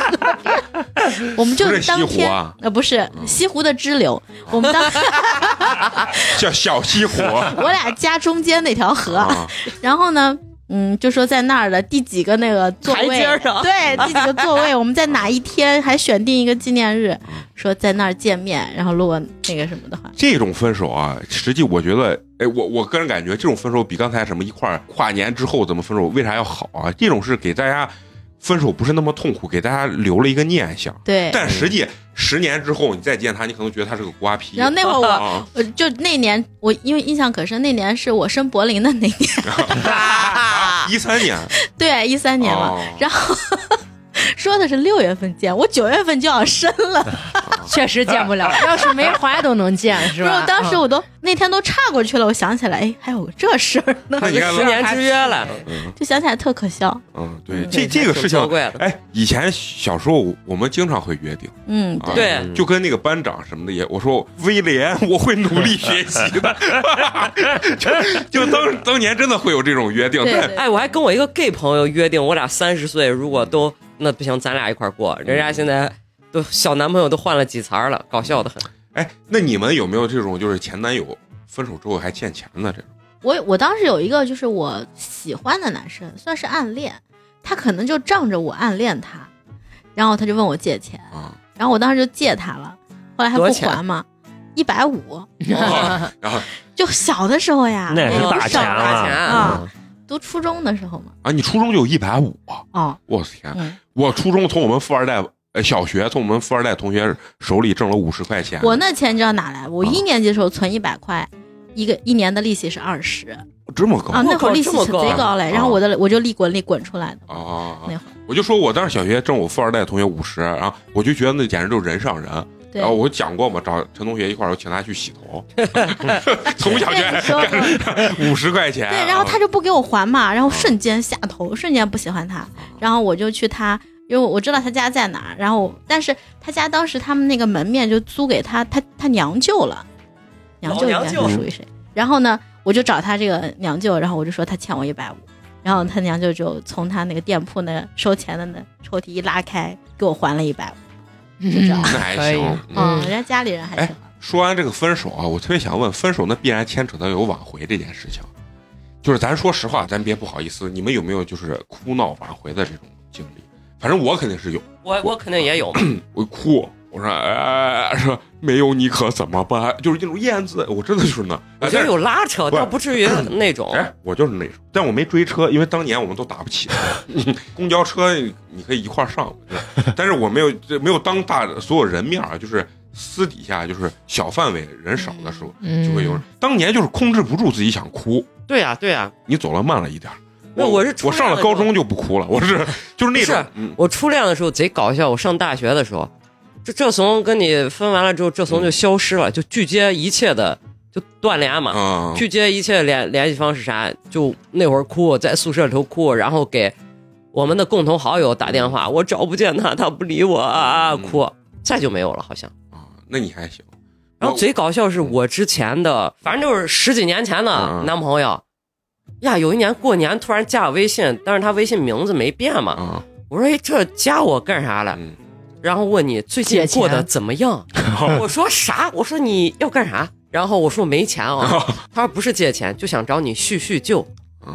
边，<laughs> 我们就当天湖啊。呃不是西湖的支流，我们当 <laughs> 叫小西湖。<laughs> 我俩家中间那条河，啊，然后呢。嗯，就说在那儿的第几个那个座台位 <laughs> 对，第几个座位，我们在哪一天还选定一个纪念日，嗯说在那儿见面，然后如果那个什么的话，这种分手啊，实际我觉得，哎，我我个人感觉这种分手比刚才什么一块儿跨年之后怎么分手，为啥要好啊？这种是给大家分手不是那么痛苦，给大家留了一个念想。对。但实际十年之后你再见他，你可能觉得他是个瓜皮。然后那会儿我啊，我就那年我因为印象可深，那年是我升柏林的那年，<laughs> 一三年 <laughs> 对，一三年嘛。哦然后说的是六月份见，我九月份就要生了。<laughs> 确实见不了，<laughs> 要是没怀都能见，是吧？当时嗯我都那天都岔过去了，我想起来，哎，还有个这事儿呢，那你看十年之约了，嗯 <laughs> 就想起来特可笑。嗯，对，嗯这这个事情挺，怪的。哎，以前小时候我们经常会约定，嗯，啊对就跟那个班长什么的也，我说威廉，我会努力学习的，就就当当年真的会有这种约定，对哎，我还跟我一个 gay 朋友约定，我俩三十岁如果都那不行，咱俩一块儿过。人家现在都小男朋友都换了几茬了，搞笑的很。哎，那你们有没有这种就是前男友分手之后还欠钱的这种？我我当时有一个就是我喜欢的男生，算是暗恋，他可能就仗着我暗恋他，然后他就问我借钱，啊？然后我当时就借他了，后来还不还嘛，一百五，哦然后就小的时候呀，那也是不大钱啊，读初中的时候嘛，啊，你初中就有一百五啊！哦，我天，嗯，我初中从我们富二代。呃，小学从我们富二代同学手里挣了五十块钱，我那钱你知道哪来？我啊一年级的时候存一百块，一个一年的利息是二十这么高啊，那会儿利息贼高嘞。然后我的我就利滚利滚出来的，啊！那会儿我就说我当时小学挣我富二代同学五十，然后我就觉得那简直就是人上人。对。然后我讲过嘛，找陈同学一块儿，我请他去洗头，<laughs> 从小就对你说过五十块钱。对，然后他就不给我还嘛，啊然后瞬间下头，瞬间不喜欢他，然后我就去他，因为我知道他家在哪儿，然后但是他家当时他们那个门面就租给他他他娘舅了，娘舅应该属于谁？然后呢，我就找他这个娘舅，然后我就说他欠我一百五，然后他娘舅就从他那个店铺那收钱的那抽屉一拉开，给我还了一百五，就这样。那还行。嗯，人家家里人还行。说完这个分手啊，我特别想问，分手那必然牵扯到有挽回这件事情。就是咱说实话，咱别不好意思，你们有没有就是哭闹挽回的这种经历？反正我肯定是有，我我肯定也有，我哭，我说哎，说没有你可怎么办？就是那种燕子，我真的就是那。我觉得有拉扯，倒不至于 <clears throat> 那种。哎，我就是那种，但我没追车，因为当年我们都打不起车，<laughs> 公交车你可以一块儿上，但是我没有这没有当大所有人面啊，就是私底下就是小范围人少的时候，嗯就会有人。当年就是控制不住自己想哭，对呀对呀，你走了慢了一点儿。那我是我上了高中就不哭了，我是就是那种是嗯我初恋的时候贼搞笑，我上大学的时候，这这怂跟你分完了之后，这怂就消失了，就拒接一切的就断联嘛，啊拒接一切联联系方式啥，就那会儿哭，在宿舍里头哭，然后给我们的共同好友打电话，我找不见他，他不理我啊，嗯哭，再就没有了，好像。啊，那你还行。然后最搞笑是我之前的，反正就是十几年前嗯的嗯男朋友呀，有一年过年突然加我微信，但是他微信名字没变嘛，啊，我说哎这加我干啥了？嗯，然后问你最近过得怎么样？<laughs> 我说啥？我说你要干啥？然后我说没钱啊，他说不是借钱，就想找你叙叙旧。嗯，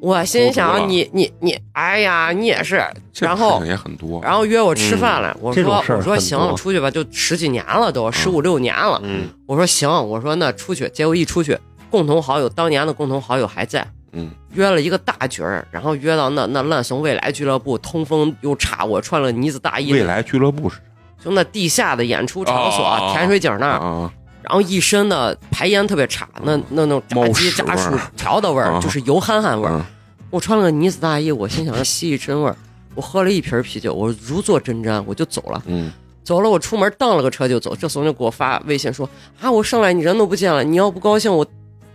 我心想你你你，哎呀，你也是。然后也很多。然后约我吃饭了，我说我说行，出去吧，就十几年了都，十五六年了。嗯，我说行，我说那出去，结果一出去，共同好友当年的共同好友还在，嗯，约了一个大局儿，然后约到那那烂怂未来俱乐部，通风又差，我穿了呢子大衣，未来俱乐部是就那地下的演出场所，甜水井那儿，啊然后一身的排烟特别差，那那那种炸鸡猫屎炸薯条的味儿，啊就是油憨憨味儿。嗯。我穿了个呢子大衣，我心想吸一身味儿。我喝了一瓶啤酒，我如坐针毡，我就走了。嗯，走了，我出门荡了个车就走。这怂就给我发微信说啊，我上来你人都不见了，你要不高兴我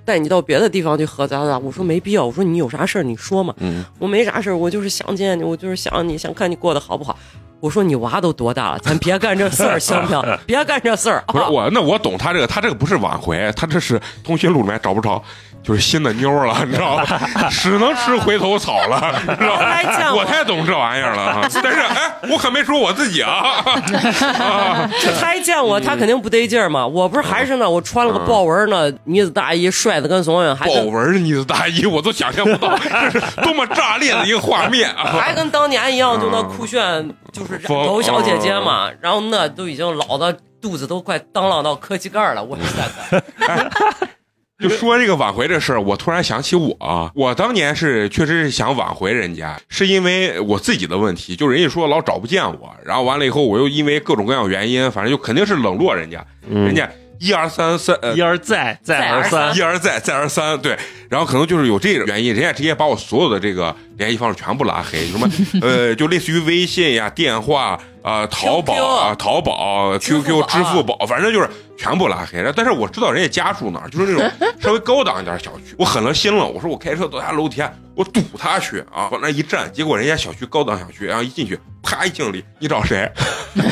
带你到别的地方去喝咋咋咋。我说没必要，我说你有啥事儿你说嘛。嗯，我没啥事儿，我就是想见你，我就是想你，想看你过得好不好。我说你娃都多大了，咱别干这事儿行不行？<laughs> 别干这事儿啊！不是我，那我懂他这个，他这个不是挽回，他这是通讯录里面找不着。就是新的妞儿了，你知道吧？<laughs> 只能吃回头草了，你知道吧？我我太懂这玩意儿了。<laughs> 但是哎，我可没说我自己啊。啊他一见我，他肯定不得劲儿嘛。我不是还是那，我穿了个豹纹呢呢子大衣，帅的跟怂人，豹跟纹呢子大衣，我都想象不到，这是多么炸裂的一个画面啊！还跟当年一样，就那酷炫，就是染头小姐姐嘛。然后那都已经老的肚子都快当啷到磕膝盖了，我塞塞！就说这个挽回这事儿，我突然想起我啊，我当年是确实是想挽回人家，是因为我自己的问题，就人家说老找不见我，然后完了以后我又因为各种各样原因，反正就肯定是冷落人家，人家一而三三呃一而再，再而三，一而再，再而三，对，然后可能就是有这个原因，人家直接把我所有的这个联系方式全部拉黑，什么呃，就类似于微信呀、电话啊、淘宝啊、淘宝、QQ、支付宝，反正就是全部拉黑了。但是我知道人家家住哪儿，就是那种 <laughs> 稍微高档一点小区，我狠了心了，我说我开车到他楼底下，我堵他去啊，往那一站，结果人家小区高档小区，然后一进去，啪一敬礼，你找谁？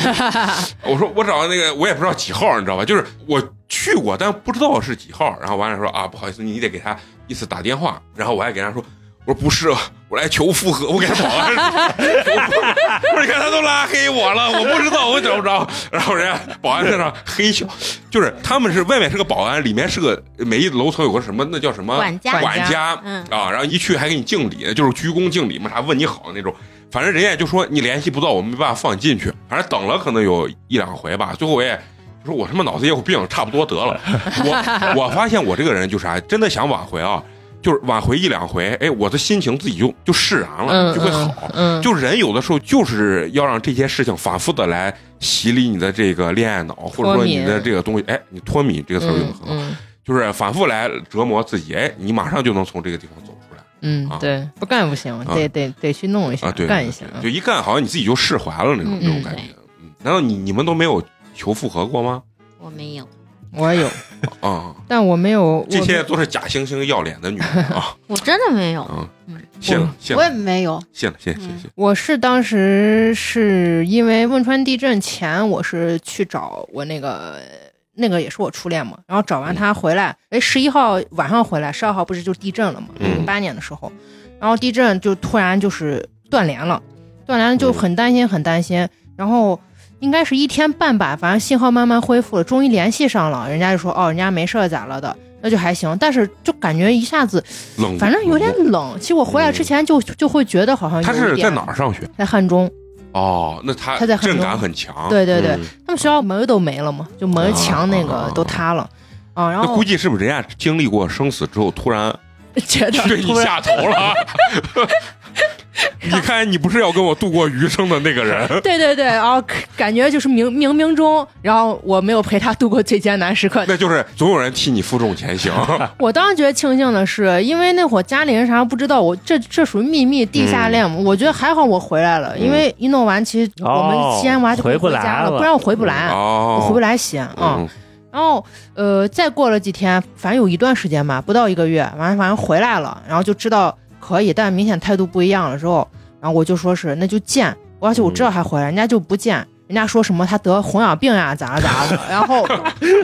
<laughs> 我说我找那个，我也不知道几号，你知道吧？就是我去过，但不知道是几号。然后完了说啊，不好意思，你得给他一次打电话。然后我还给他说，我说不是，我来求复合，我给他保安说。<laughs> 我说你看他都拉黑我了，我不知道我找不着。然后人家保安在那黑笑，就是他们是外面是个保安，里面是个每一楼层有个什么那叫什么管家管家嗯啊，然后一去还给你敬礼，就是鞠躬敬礼嘛，啥问你好那种。反正人家就说你联系不到，我没办法放你进去。反正等了可能有一两回吧，最后我也说我他妈脑子也有病，差不多得了。我我发现我这个人就是啥，真的想挽回啊，就是挽回一两回，哎，我的心情自己就就释然了，嗯就会好。嗯，就人有的时候就是要让这些事情反复的来洗礼你的这个恋爱脑，或者说你的这个东西，哎，你脱敏这个词用的很好，嗯就是反复来折磨自己，哎，你马上就能从这个地方走出来。啊，嗯对，不干不行，得得得去弄一下啊，对，干一下。就一干好像你自己就释怀了那种嗯那种感觉。嗯，难道你你们都没有求复合过吗？我没有，我有，啊，但我没有，这些都是假惺惺要脸的女人啊！<laughs> 我真的没有。嗯嗯，谢了，谢了我也，没有，谢了，谢谢谢谢。我是当时是因为汶川地震前，我是去找我那个那个也是我初恋嘛，然后找完他回来，哎，十一号晚上回来，十二号不是就地震了嘛？嗯零八年的时候，然后地震就突然就是断联了，断联了就很担心很担心，然后。应该是一天半吧，反正信号慢慢恢复了，终于联系上了，人家就说哦，人家没事儿咋了的，那就还行，但是就感觉一下子冷，反正有点冷。其实我回来之前就就会觉得好像他是在哪儿上学？在汉中，哦，那他他在汉中震感很强。对对对，嗯他们学校门都没了嘛，就门墙那个都塌了啊。然后估计是不是人家经历过生死之后，突然 <laughs> 觉得对你下头了？<laughs> <laughs> 你看，你不是要跟我度过余生的那个人。对 <laughs> 对对，然后感觉就是冥冥冥中，然后我没有陪他度过最艰难时刻。那就是总有人替你负重前行。<laughs> 我当时觉得庆幸的是，因为那会儿家里人啥不知道，我这这属于秘密地下恋嘛。我觉得还好我回来了，因为一弄完，其实我们西安娃就回不来回家了，不然我回不来，哦，我回不来西安啊。嗯然后呃，再过了几天，反正有一段时间吧，不到一个月，完了反正回来了，然后就知道可以，但明显态度不一样了之后，然后我就说是那就见，而且我知道他回来，人家就不见，人家说什么他得红眼病呀，咋了咋的，然后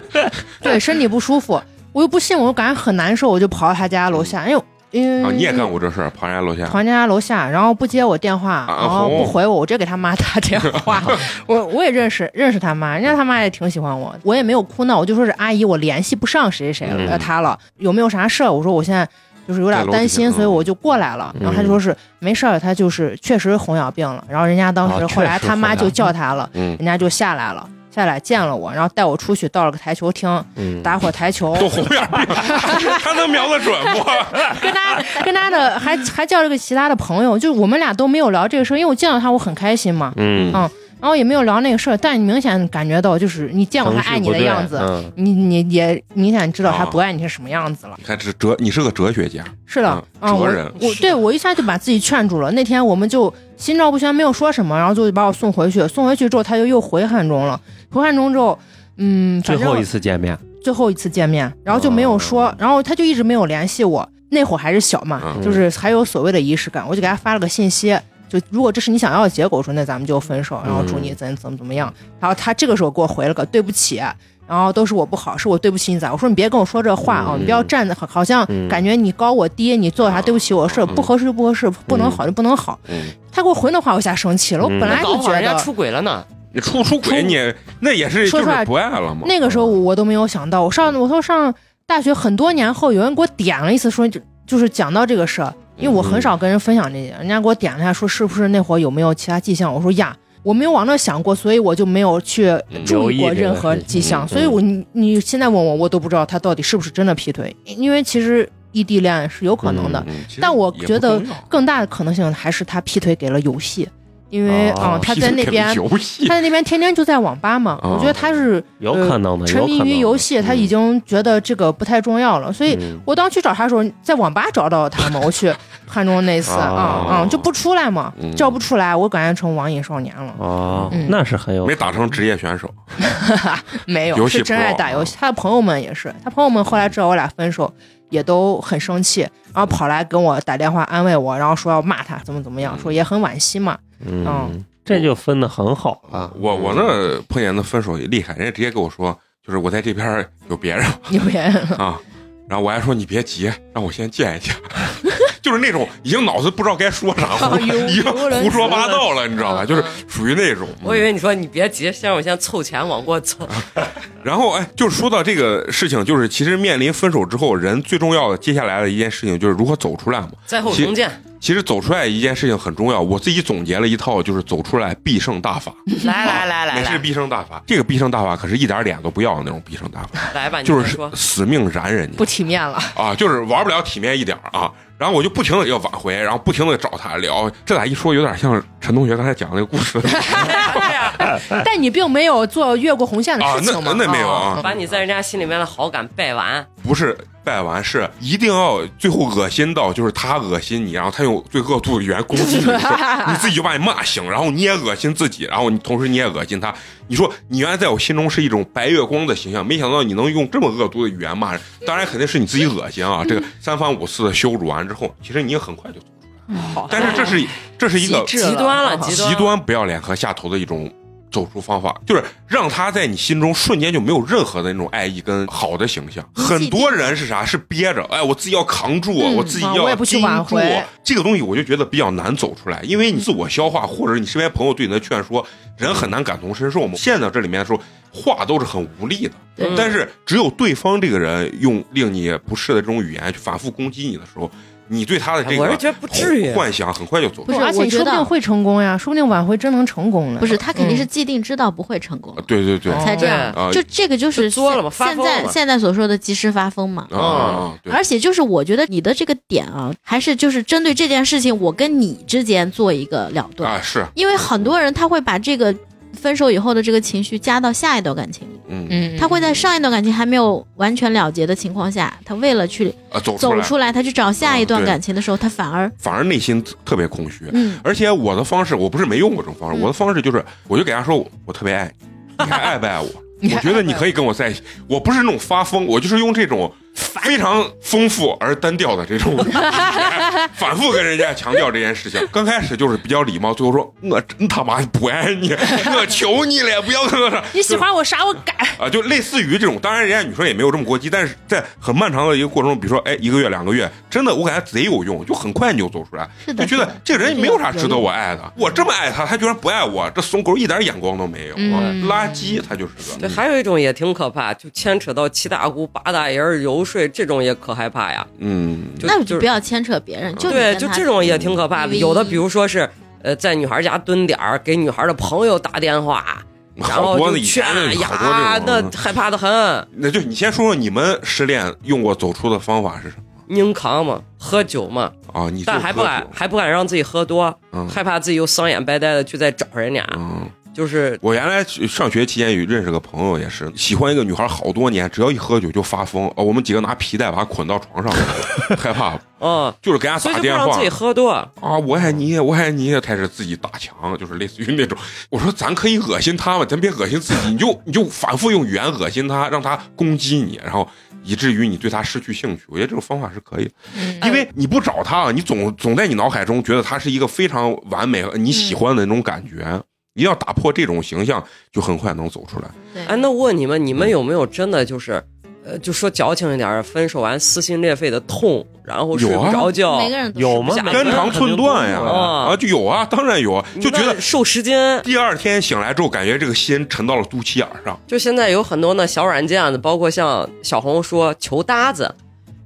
<laughs> 对身体不舒服，我又不信，我就感觉很难受，我就跑到他家楼下，哎呦因为啊，你也干过这事儿，跑人家楼下。跑人家楼下，然后不接我电话，啊然后不回我，我直接给他妈打电话。<laughs> 我我也认识认识他妈，人家他妈也挺喜欢我，我也没有哭闹，我就说是阿姨，我联系不上谁谁谁了，嗯。呃他了，有没有啥事儿？我说我现在就是有点担心，所以我就过来了。嗯然后他就说是没事儿，他就是确实红眼病了。然后人家当时啊后来他妈就叫他了，嗯，人家就下来了。下来见了我，然后带我出去，到了个台球厅嗯，打会儿台球，都红眼病，<laughs> 他能瞄得准不？<laughs> 跟他跟他的还还叫了个其他的朋友，就我们俩都没有聊这个事儿，因为我见到他我很开心嘛。嗯嗯然后也没有聊那个事儿，但你明显感觉到，就是你见过他爱你的样子，嗯，你你也明显知道他啊不爱你是什么样子了。你看这哲，你是个哲学家，是的，哲人我对我一下就把自己劝住了。那天我们就心照不宣，没有说什么，然后就把我送回去。送回去之后，他就又回汉中了。回汉中之后，嗯，反正最后一次见面，最后一次见面，然后就没有说，哦然后他就一直没有联系我。那会儿还是小嘛，嗯就是还有所谓的仪式感，我就给他发了个信息，就如果这是你想要的结果，我说那咱们就分手，然后祝你怎怎么怎么样。然后他这个时候给我回了个对不起，然后都是我不好，是我对不起你咋？我说你别跟我说这话啊，嗯你不要站的好好像嗯感觉你高我低，你做啥对不起我事不合适就不合适，不能好就不能好。嗯，他给我回那话，我一下生气了，我嗯本来就觉得。出轨了呢。你出出轨你那也是就是说出来不爱了嘛。那个时候我都没有想到，我上我说上大学很多年后，有人给我点了一次说，就就是讲到这个事儿，因为我很少跟人分享这些，人家给我点了一下说是不是那会儿有没有其他迹象，我说呀。我没有往那想过，所以我就没有去注意过任何迹象，嗯所以我你你现在问我，我都不知道他到底是不是真的劈腿，因为其实异地恋是有可能的，嗯，但我觉得更大的可能性还是他劈腿给了游戏，因为哦啊、他在那边他在那边天天就在网吧嘛，哦我觉得他是有可能的，沉迷于游戏，他已经觉得这个不太重要了，所以嗯。我当去找他的时候，在网吧找到他嘛，我去汉中那次啊哦。啊、就不出来嘛嗯，叫不出来，我感觉成网瘾少年了。哦。嗯，那是很有没打成职业选手，<laughs> 没有，游戏是真爱打游戏。他的朋友们也是，他朋友们后来知道我俩分手，也都很生气，然后跑来跟我打电话安慰我，然后说要骂他怎么怎么样，说也很惋惜嘛。嗯，这就分的很好了。我我那碰见的分手也厉害，人家直接跟我说，就是我在这边有别人。<laughs> 有别人。啊，然后我还说你别急，让我先见一下，<laughs> 就是那种已经脑子不知道该说啥，胡 <laughs> 哎呦 <laughs> 已经胡说八道了，你知道吧？嗯就是属于那种。我以为你说你别急，先让我先凑钱往过凑。<laughs> 然后哎，就是说到这个事情，就是其实面临分手之后，人最重要的接下来的一件事情就是如何走出来嘛。再后重建，其实走出来一件事情很重要，我自己总结了一套，就是走出来必胜大法。来来来来也是必胜大法？这个必胜大法可是一点脸都不要的那种必胜大法，来吧，就是说。死命燃人家不体面了，啊，就是玩不了体面一点儿啊。然后我就不停的要挽回，然后不停的找他聊。这俩一说有点像陈同学刚才讲那个故事 <laughs> <laughs> 但你并没有做越过红线的啊？那事情嘛？那那没有啊，把你在人家心里面的好感败完，不是败完，是一定要最后恶心到就是他恶心你，然后他用最恶毒的语言攻击你 <laughs> 你自己就把你骂醒，然后你也恶心自己，然后你同时你也恶心他。你说你原来在我心中是一种白月光的形象，没想到你能用这么恶毒的语言骂人，当然肯定是你自己恶心啊。这个三番五次的羞辱完之后，其实你也很快就走出来了。好但是这是这是一个极端了，极端不要脸和下头的一种走出方法，就是让他在你心中瞬间就没有任何的那种爱意跟好的形象。很多人是啥？是憋着，哎，我自己要扛住，嗯我自己要啊我也不去盯挽回住这个东西，我就觉得比较难走出来，因为你自我消化，或者你身边朋友对你的劝说，人很难感同身受嘛。陷在这里面的时候，话都是很无力的。但是只有对方这个人用令你不适的这种语言去反复攻击你的时候，你对他的这个我是觉得不至于幻想很快就走出来。不是，而且我觉得说不定会成功呀，说不定挽回真能成功了。不是他肯定是嗯既定知道不会成功，对对对，哦才这样。啊就这个就是了嘛现现发疯了嘛在现在所说的及时发疯嘛。啊啊啊！对而且就是我觉得你的这个点啊，还是就是针对这件事情，我跟你之间做一个了断，啊是，因为很多人他会把这个分手以后的这个情绪加到下一段感情里，嗯嗯，他会在上一段感情还没有完全了结的情况下，他为了去啊走出来，走出来，他去找下一段感情的时候，他反而反而内心特别空虚。嗯，而且我的方式，我不是没用过这种方式，嗯我的方式就是，我就给他说我我特别爱你，你还爱不爱我？<laughs> 我觉得你可以跟我在一起。我不是那种发疯，我就是用这种非常丰富而单调的这种 <laughs> 反复跟人家强调这件事情。刚开始就是比较礼貌，最后说我真他妈不爱你，我求你了，不要跟我说。你喜欢我啥我改。啊，就类似于这种，当然人家女生也没有这么过激，但是在很漫长的一个过程中，比如说哎一个月两个月，真的我感觉贼有用，就很快你就走出来，是的，就觉得这个人没有啥值得我爱的，我这么爱他，他居然不爱我，这怂狗一点眼光都没有，嗯垃圾，他就是对，个，还有一种也挺可怕，就牵扯到七大姑八大姨儿游说，这种也可害怕呀。嗯，就那就不要牵扯别人，就对，就这种也挺可怕的。有的比如说是呃，在女孩家蹲点儿，给女孩的朋友打电话，<laughs> 然后好多呢，以就劝呀那，害怕的很。那就你先说说你们失恋用过走出的方法是什么硬扛嘛，喝酒嘛，啊？你但还不敢还不敢让自己喝多，嗯害怕自己又丧眼白呆的去再找人家。嗯就是我原来上学期间有认识个朋友，也是喜欢一个女孩好多年，只要一喝酒就发疯。哦，我们几个拿皮带把她捆到床上，害怕，<laughs> 嗯，就是给她打电话就不让自己喝多。啊，我爱你，我爱你，开始自己打墙，就是类似于那种。我说咱可以恶心她嘛，咱别恶心自己，你就你就反复用语言恶心她，让她攻击你，然后以至于你对她失去兴趣。我觉得这种方法是可以的，因为你不找她，你总总在你脑海中觉得她是一个非常完美、你喜欢的那种感觉。一定要打破这种形象，就很快能走出来。对，哎，那我问你们，你们有没有真的就是，呃，就说矫情一点，分手完撕心裂肺的痛，然后睡不着觉，每个人有吗肝肠寸断呀！啊啊，就有啊，当然有啊，就觉得那瘦十斤。第二天醒来之后，感觉这个心沉到了肚脐眼上。就现在有很多那小软件子，包括像小红书求搭子，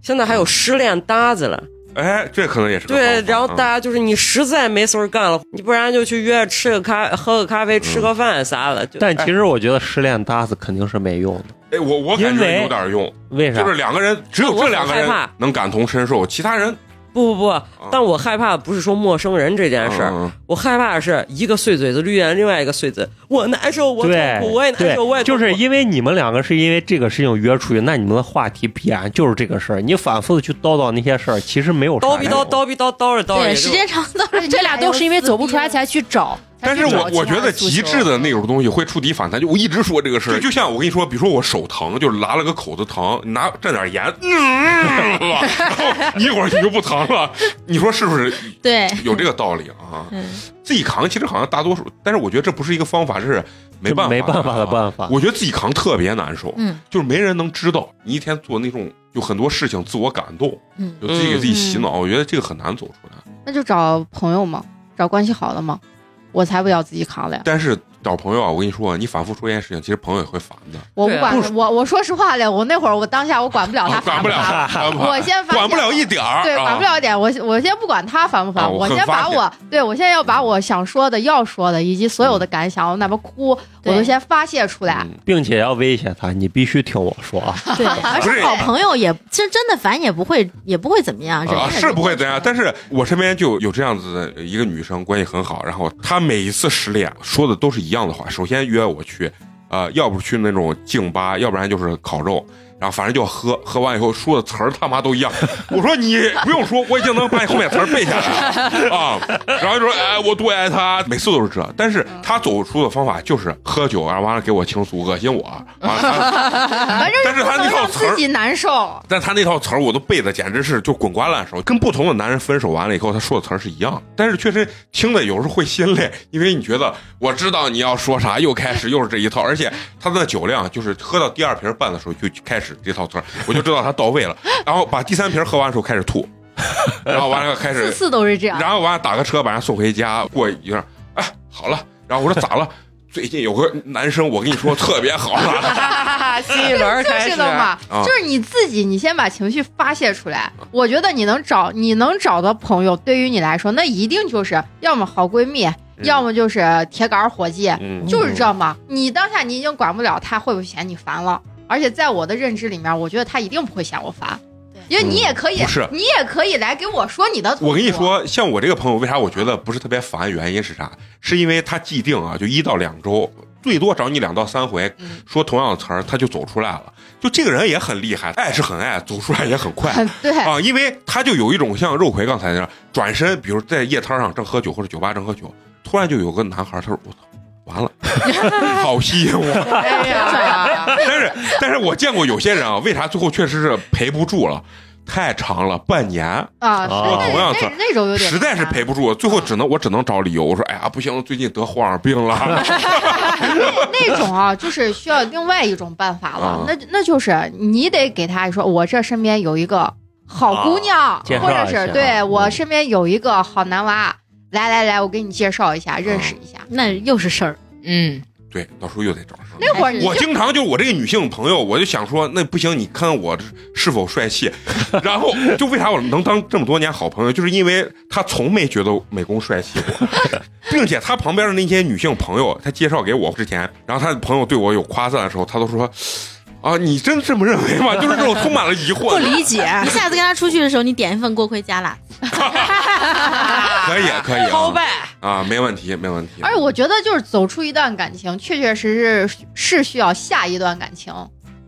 现在还有失恋搭子了。哎，这可能也是对，然后大嗯家就是你实在没事儿干了，你不然就去约吃个咖，喝个咖啡，吃个饭啥的。就但其实我觉得失恋搭子肯定是没用的，哎，我我感觉有点用，为啥？就是两个人只有这两个人能感同身受，其他人不不不，但我害怕不是说陌生人这件事儿，嗯我害怕是一个碎嘴子绿眼，另外一个碎嘴，我难受，我痛苦，我也难受，我也，痛苦就是因为你们两个是因为这个事情约出去，那你们的话题必然就是这个事儿。你反复的去叨叨那些事儿，其实没有啥叨逼叨叨逼叨叨着叨着，对，时间长到这俩都是因为走不出来才去找。但是我我觉得极致的那种东西会触底反弹，就我一直说这个事儿，就像我跟你说，比如说我手疼，就是拉了个口子疼，你拿蘸点盐，嗯，然后你 <laughs> 一会儿你就不疼了，你说是不是 <laughs> 对，有这个道理啊？嗯，自己扛其实好像大多数，但是我觉得这不是一个方法，这是没办法没办法的办法。我觉得自己扛特别难受，嗯就是没人能知道你一天做那种有很多事情自我感动，嗯就自己给自己洗脑，我觉得这个很难走出来。那就找朋友嘛，找关系好的嘛，我才不要自己扛嘞。但是找朋友啊，我跟你说，你反复说一件事情，其实朋友也会烦的，我不管他，我我说实话嘞，我那会儿我当下我管不了他啊管不了，烦管不了我先发管不了一点儿，对，啊管不了一点，我我先不管他烦不烦，啊我先把我对我现在要把我想说的、要说的，以及所有的感想，我哪怕哭，我都先发泄出来。嗯并且要威胁他，你必须听我说啊！<laughs> 对，而不是且好朋友也其实真的烦也不会也不会怎么样，是不会怎样，但是是我身边就有这样子的一个女生，关系很好，然后她每一次失恋说的都是一样的话，首先约我去，呃，要不去那种静吧，要不然就是烤肉。然后反正就喝，喝完以后说的词儿他妈都一样。我说你不用说，我已经能把你后面词儿背下来了啊。然后就说哎，我多爱他，每次都是这。但是他走出的方法就是喝酒，然后完了给我倾诉，恶心我。啊，他反正但是他那套词儿自己难受。但他那套词儿我都背的简直是就滚瓜烂熟，跟不同的男人分手完了以后，他说的词儿是一样，但是确实听的有时候会心累，因为你觉得我知道你要说啥，又开始又是这一套，而且他的酒量就是喝到第二瓶半的时候就开始这套词儿，我就知道他到位了，然后把第三瓶喝完的时候开始吐，然后完了开始 <laughs> 次次都是这样。然后完了打个车把人送回家，过一阵儿，哎，好了。然后我说咋了？最近有个男生，我跟你说特别好 <laughs> 了。新一轮就开始是的嘛，啊就是你自己，你先把情绪发泄出来。我觉得你能找你能找的朋友，对于你来说，那一定就是要么好闺蜜，要么就是铁杆伙计，嗯，就是这嘛。你当下你已经管不了他会不会嫌你烦了，而且在我的认知里面，我觉得他一定不会嫌我烦对，因为你也可以，不是你也可以来给我说你的。我跟你，说，像我这个朋友，为啥我觉得不是特别烦？原因是啥？是因为他既定啊，就一到两周，最多找你两到三回，嗯说同样的词儿，他就走出来了。就这个人也很厉害，爱是很爱，走出来也很快很对，啊。因为他就有一种像肉葵刚才那样，转身，比如在夜摊上正喝酒或者酒吧正喝酒，突然就有个男孩，他说我操。完了，<laughs> 好吸引我！哎呀，但是，但是我见过有些人啊，为啥最后确实是陪不住了？太长了，半年，啊，哦那同样子那那种有点实在是陪不住，最后只能我只能找理由，我说哎呀不行，最近得荒病了。<laughs> 那种啊，就是需要另外一种办法了啊。那那就是你得给他说，我这身边有一个好姑娘，或者是对嗯我身边有一个好男娃，来来来，我给你介绍一下，认识一下。那又是事儿，嗯，对，到时候又得找事儿。那会儿你就我经常就是我这个女性朋友，我就想说，那不行，你看我是否帅气？然后就为啥我能当这么多年好朋友，就是因为他从没觉得美工帅气过，<laughs> 并且他旁边的那些女性朋友，他介绍给我之前，然后他的朋友对我有夸赞的时候，他都说。啊，你真这么认为吗？就是这种充满了疑惑不。理解。<laughs> 你下次跟他出去的时候，你点一份锅盔加辣，<laughs> 可以，可以啊。抛败，啊，没问题，没问题。而且我觉得，就是走出一段感情，确确实实是需要下一段感情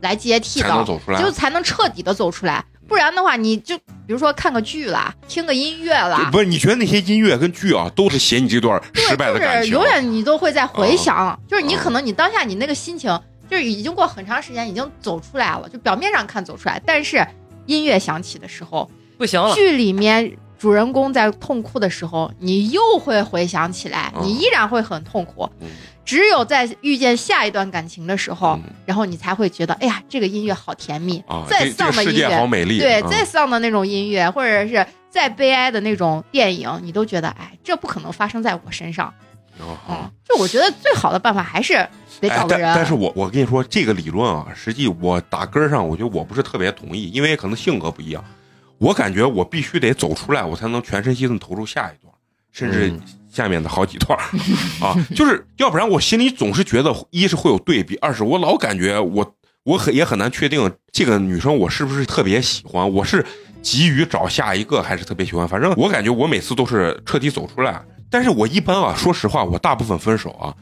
来接替才能的，走出来就才能彻底的走出来。不然的话，你就比如说看个剧啦，听个音乐啦，不是，你觉得那些音乐跟剧啊，都是写你这段，失败的感情？就是永远你都会在回想，啊就是你可能你当下你那个心情，就是已经过很长时间，已经走出来了，就表面上看走出来，但是音乐响起的时候，不行了，剧里面主人公在痛哭的时候，你又会回想起来，嗯你依然会很痛苦。嗯只有在遇见下一段感情的时候，嗯然后你才会觉得，哎呀，这个音乐好甜蜜。啊，再丧的音乐，好美丽。对，啊再丧的那种音乐，或者是再悲哀的那种电影，你都觉得，哎，这不可能发生在我身上。哦嗯，就我觉得最好的办法还是得哎找，个人。但但是我我跟你说，这个理论啊，实际我打根儿上，我觉得我不是特别同意，因为可能性格不一样。我感觉我必须得走出来，我才能全身心的投入下一段，甚至嗯下面的好几段儿啊，就是要不然我心里总是觉得，一是会有对比，二是我老感觉我我很也很难确定这个女生我是不是特别喜欢，我是急于找下一个还是特别喜欢，反正我感觉我每次都是彻底走出来，但是我一般啊，说实话，我大部分分手啊。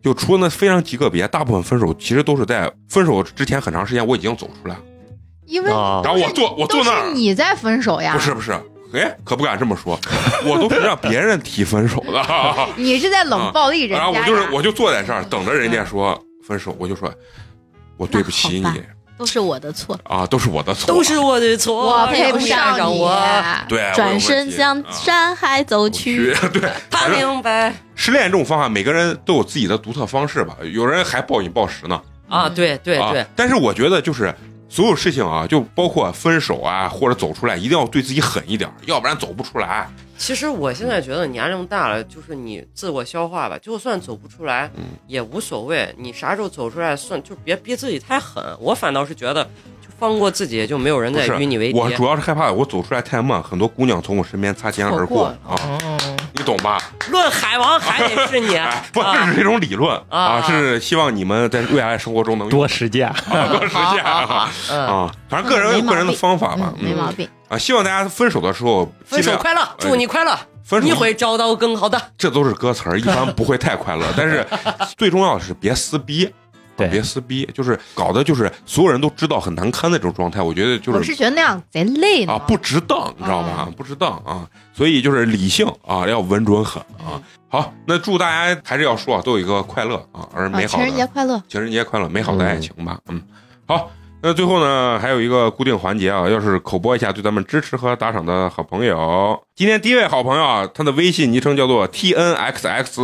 就除了那非常极个别，大部分分手其实都是在分手之前很长时间我已经走出来了，因为啊。然后我坐我坐那儿。是，你在分手呀，不是不是，哎，可不敢这么说，我都是让别人提分手的，<laughs> 你是在冷暴力人然后。我就是我就坐在这儿等着人家说分手，我就说我对不起你都是我的错，啊，都是我的错，都是我的错，我配不上上你。我，对，转身向啊山海走去。去，对，<laughs> 他明白失恋这种方法，每个人都有自己的独特方式吧，有人还暴饮暴食呢，啊，对对啊对，，但是我觉得就是所有事情啊，就包括分手啊或者走出来，一定要对自己狠一点，要不然走不出来。其实我现在觉得年龄大了，就是你自我消化吧，就算走不出来嗯也无所谓，你啥时候走出来算，就别逼自己太狠。我反倒是觉得，就放过自己，就没有人再与你为敌。我主要是害怕我走出来太慢，很多姑娘从我身边擦肩而过过啊，哦，你懂吧？论海王还得是你，<laughs> 哎，不，啊这是一种理论啊啊，是希望你们在未来生活中能多实践。多实践 <laughs> 啊嗯，啊，反正个人有个人的方法吧嗯，，没嗯毛病。啊，希望大家分手的时候分手快乐，祝你快乐，分手你会找到更好的。这都是歌词儿，一般不会太快乐。<laughs> 但是最重要的是别撕逼，啊对别撕逼，就是搞得就是所有人都知道很难堪的这种状态。我觉得就是我是觉得那样贼累。啊不值当，你知道吧？不值当啊，所以就是理性啊，要稳准狠啊。好，那祝大家还是要说啊，都有一个快乐啊，而美啊，好情人节的快乐！情人节快乐，美好的爱情吧。嗯，好。那最后呢，还有一个固定环节啊，要是口播一下对咱们支持和打赏的好朋友。今天第一位好朋友啊，他的微信昵称叫做 T N X X，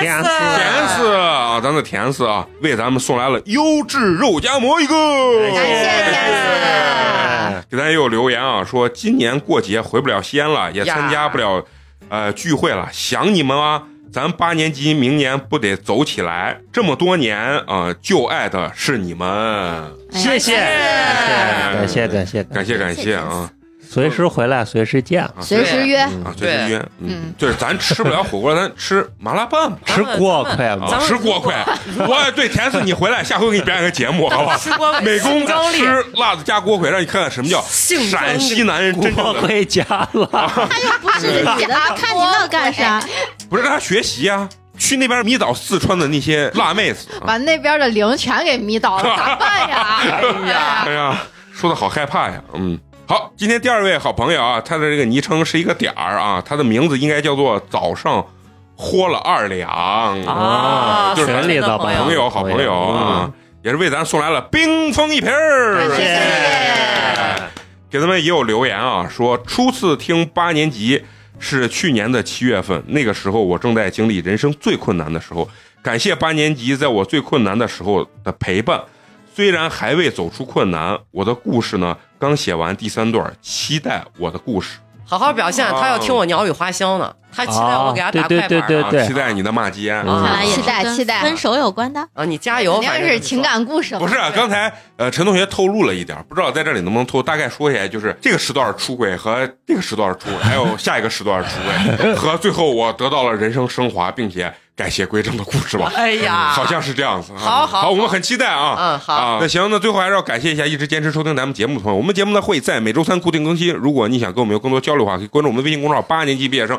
甜死，甜死啊，咱的甜死啊，为咱们送来了优质肉夹馍一个，谢谢甜丝。给咱也有留言啊，说今年过节回不了西安了，也参加不了呃聚会了，想你们啊。咱八年级明年不得走起来？这么多年啊、呃就爱的是你们，谢谢，感谢感谢感谢感谢啊随时回来，随时见。啊！随时约。啊，随时约，嗯嗯，就是咱吃不了火锅，咱吃麻辣拌吧。<laughs> 吃锅盔嘛啊，吃锅盔，我对田四，你回来下回给你表演个节目，好吧？吃锅盔美工吃辣子加锅盔，让你看看什么叫陕西男人真正的，锅盔加了，<laughs> 他又不是你的，<laughs> 看你那干啥？不是让他学习啊，去那边迷倒四川的那些辣妹子。啊把那边的零全给迷倒了，<laughs> 咋办呀？哎呀，哎呀，说的好害怕呀，嗯。好，今天第二位好朋友啊，他的这个昵称是一个点儿啊，他的名字应该叫做早上豁了二两啊，就是群里的朋朋友，好朋友啊，也是为咱送来了冰封一瓶儿。谢谢给他们也有留言啊，说初次听八年级是去年的七月份，那个时候我正在经历人生最困难的时候，感谢八年级在我最困难的时候的陪伴。虽然还未走出困难，我的故事呢刚写完第三段，期待我的故事。好好表现，他要听我鸟语花香呢，他期待我给他打快板对对啊，对期待你的骂街。期待跟期待分手有关的。啊，你加油，肯定是情感故事了。不是，啊刚才呃陈同学透露了一点，不知道在这里能不能透，大概说一下，就是这个时段出轨和这个时段出轨，还有下一个时段出轨，和最后我得到了人生升华，并且改邪归正的故事吧。哎呀，好像是这样子啊。好好好，我们很期待啊。嗯好啊。那行，那最后还是要感谢一下一直坚持收听咱们节目的朋友。我们节目呢会在每周三固定更新。如果你想跟我们有更多交流的话，可以关注我们的微信公众号“八年级毕业生”，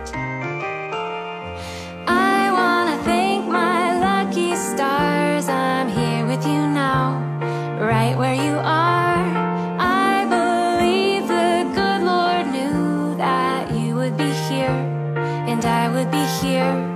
right where you are. I believe the good Lord knew that you would be here, and I would be here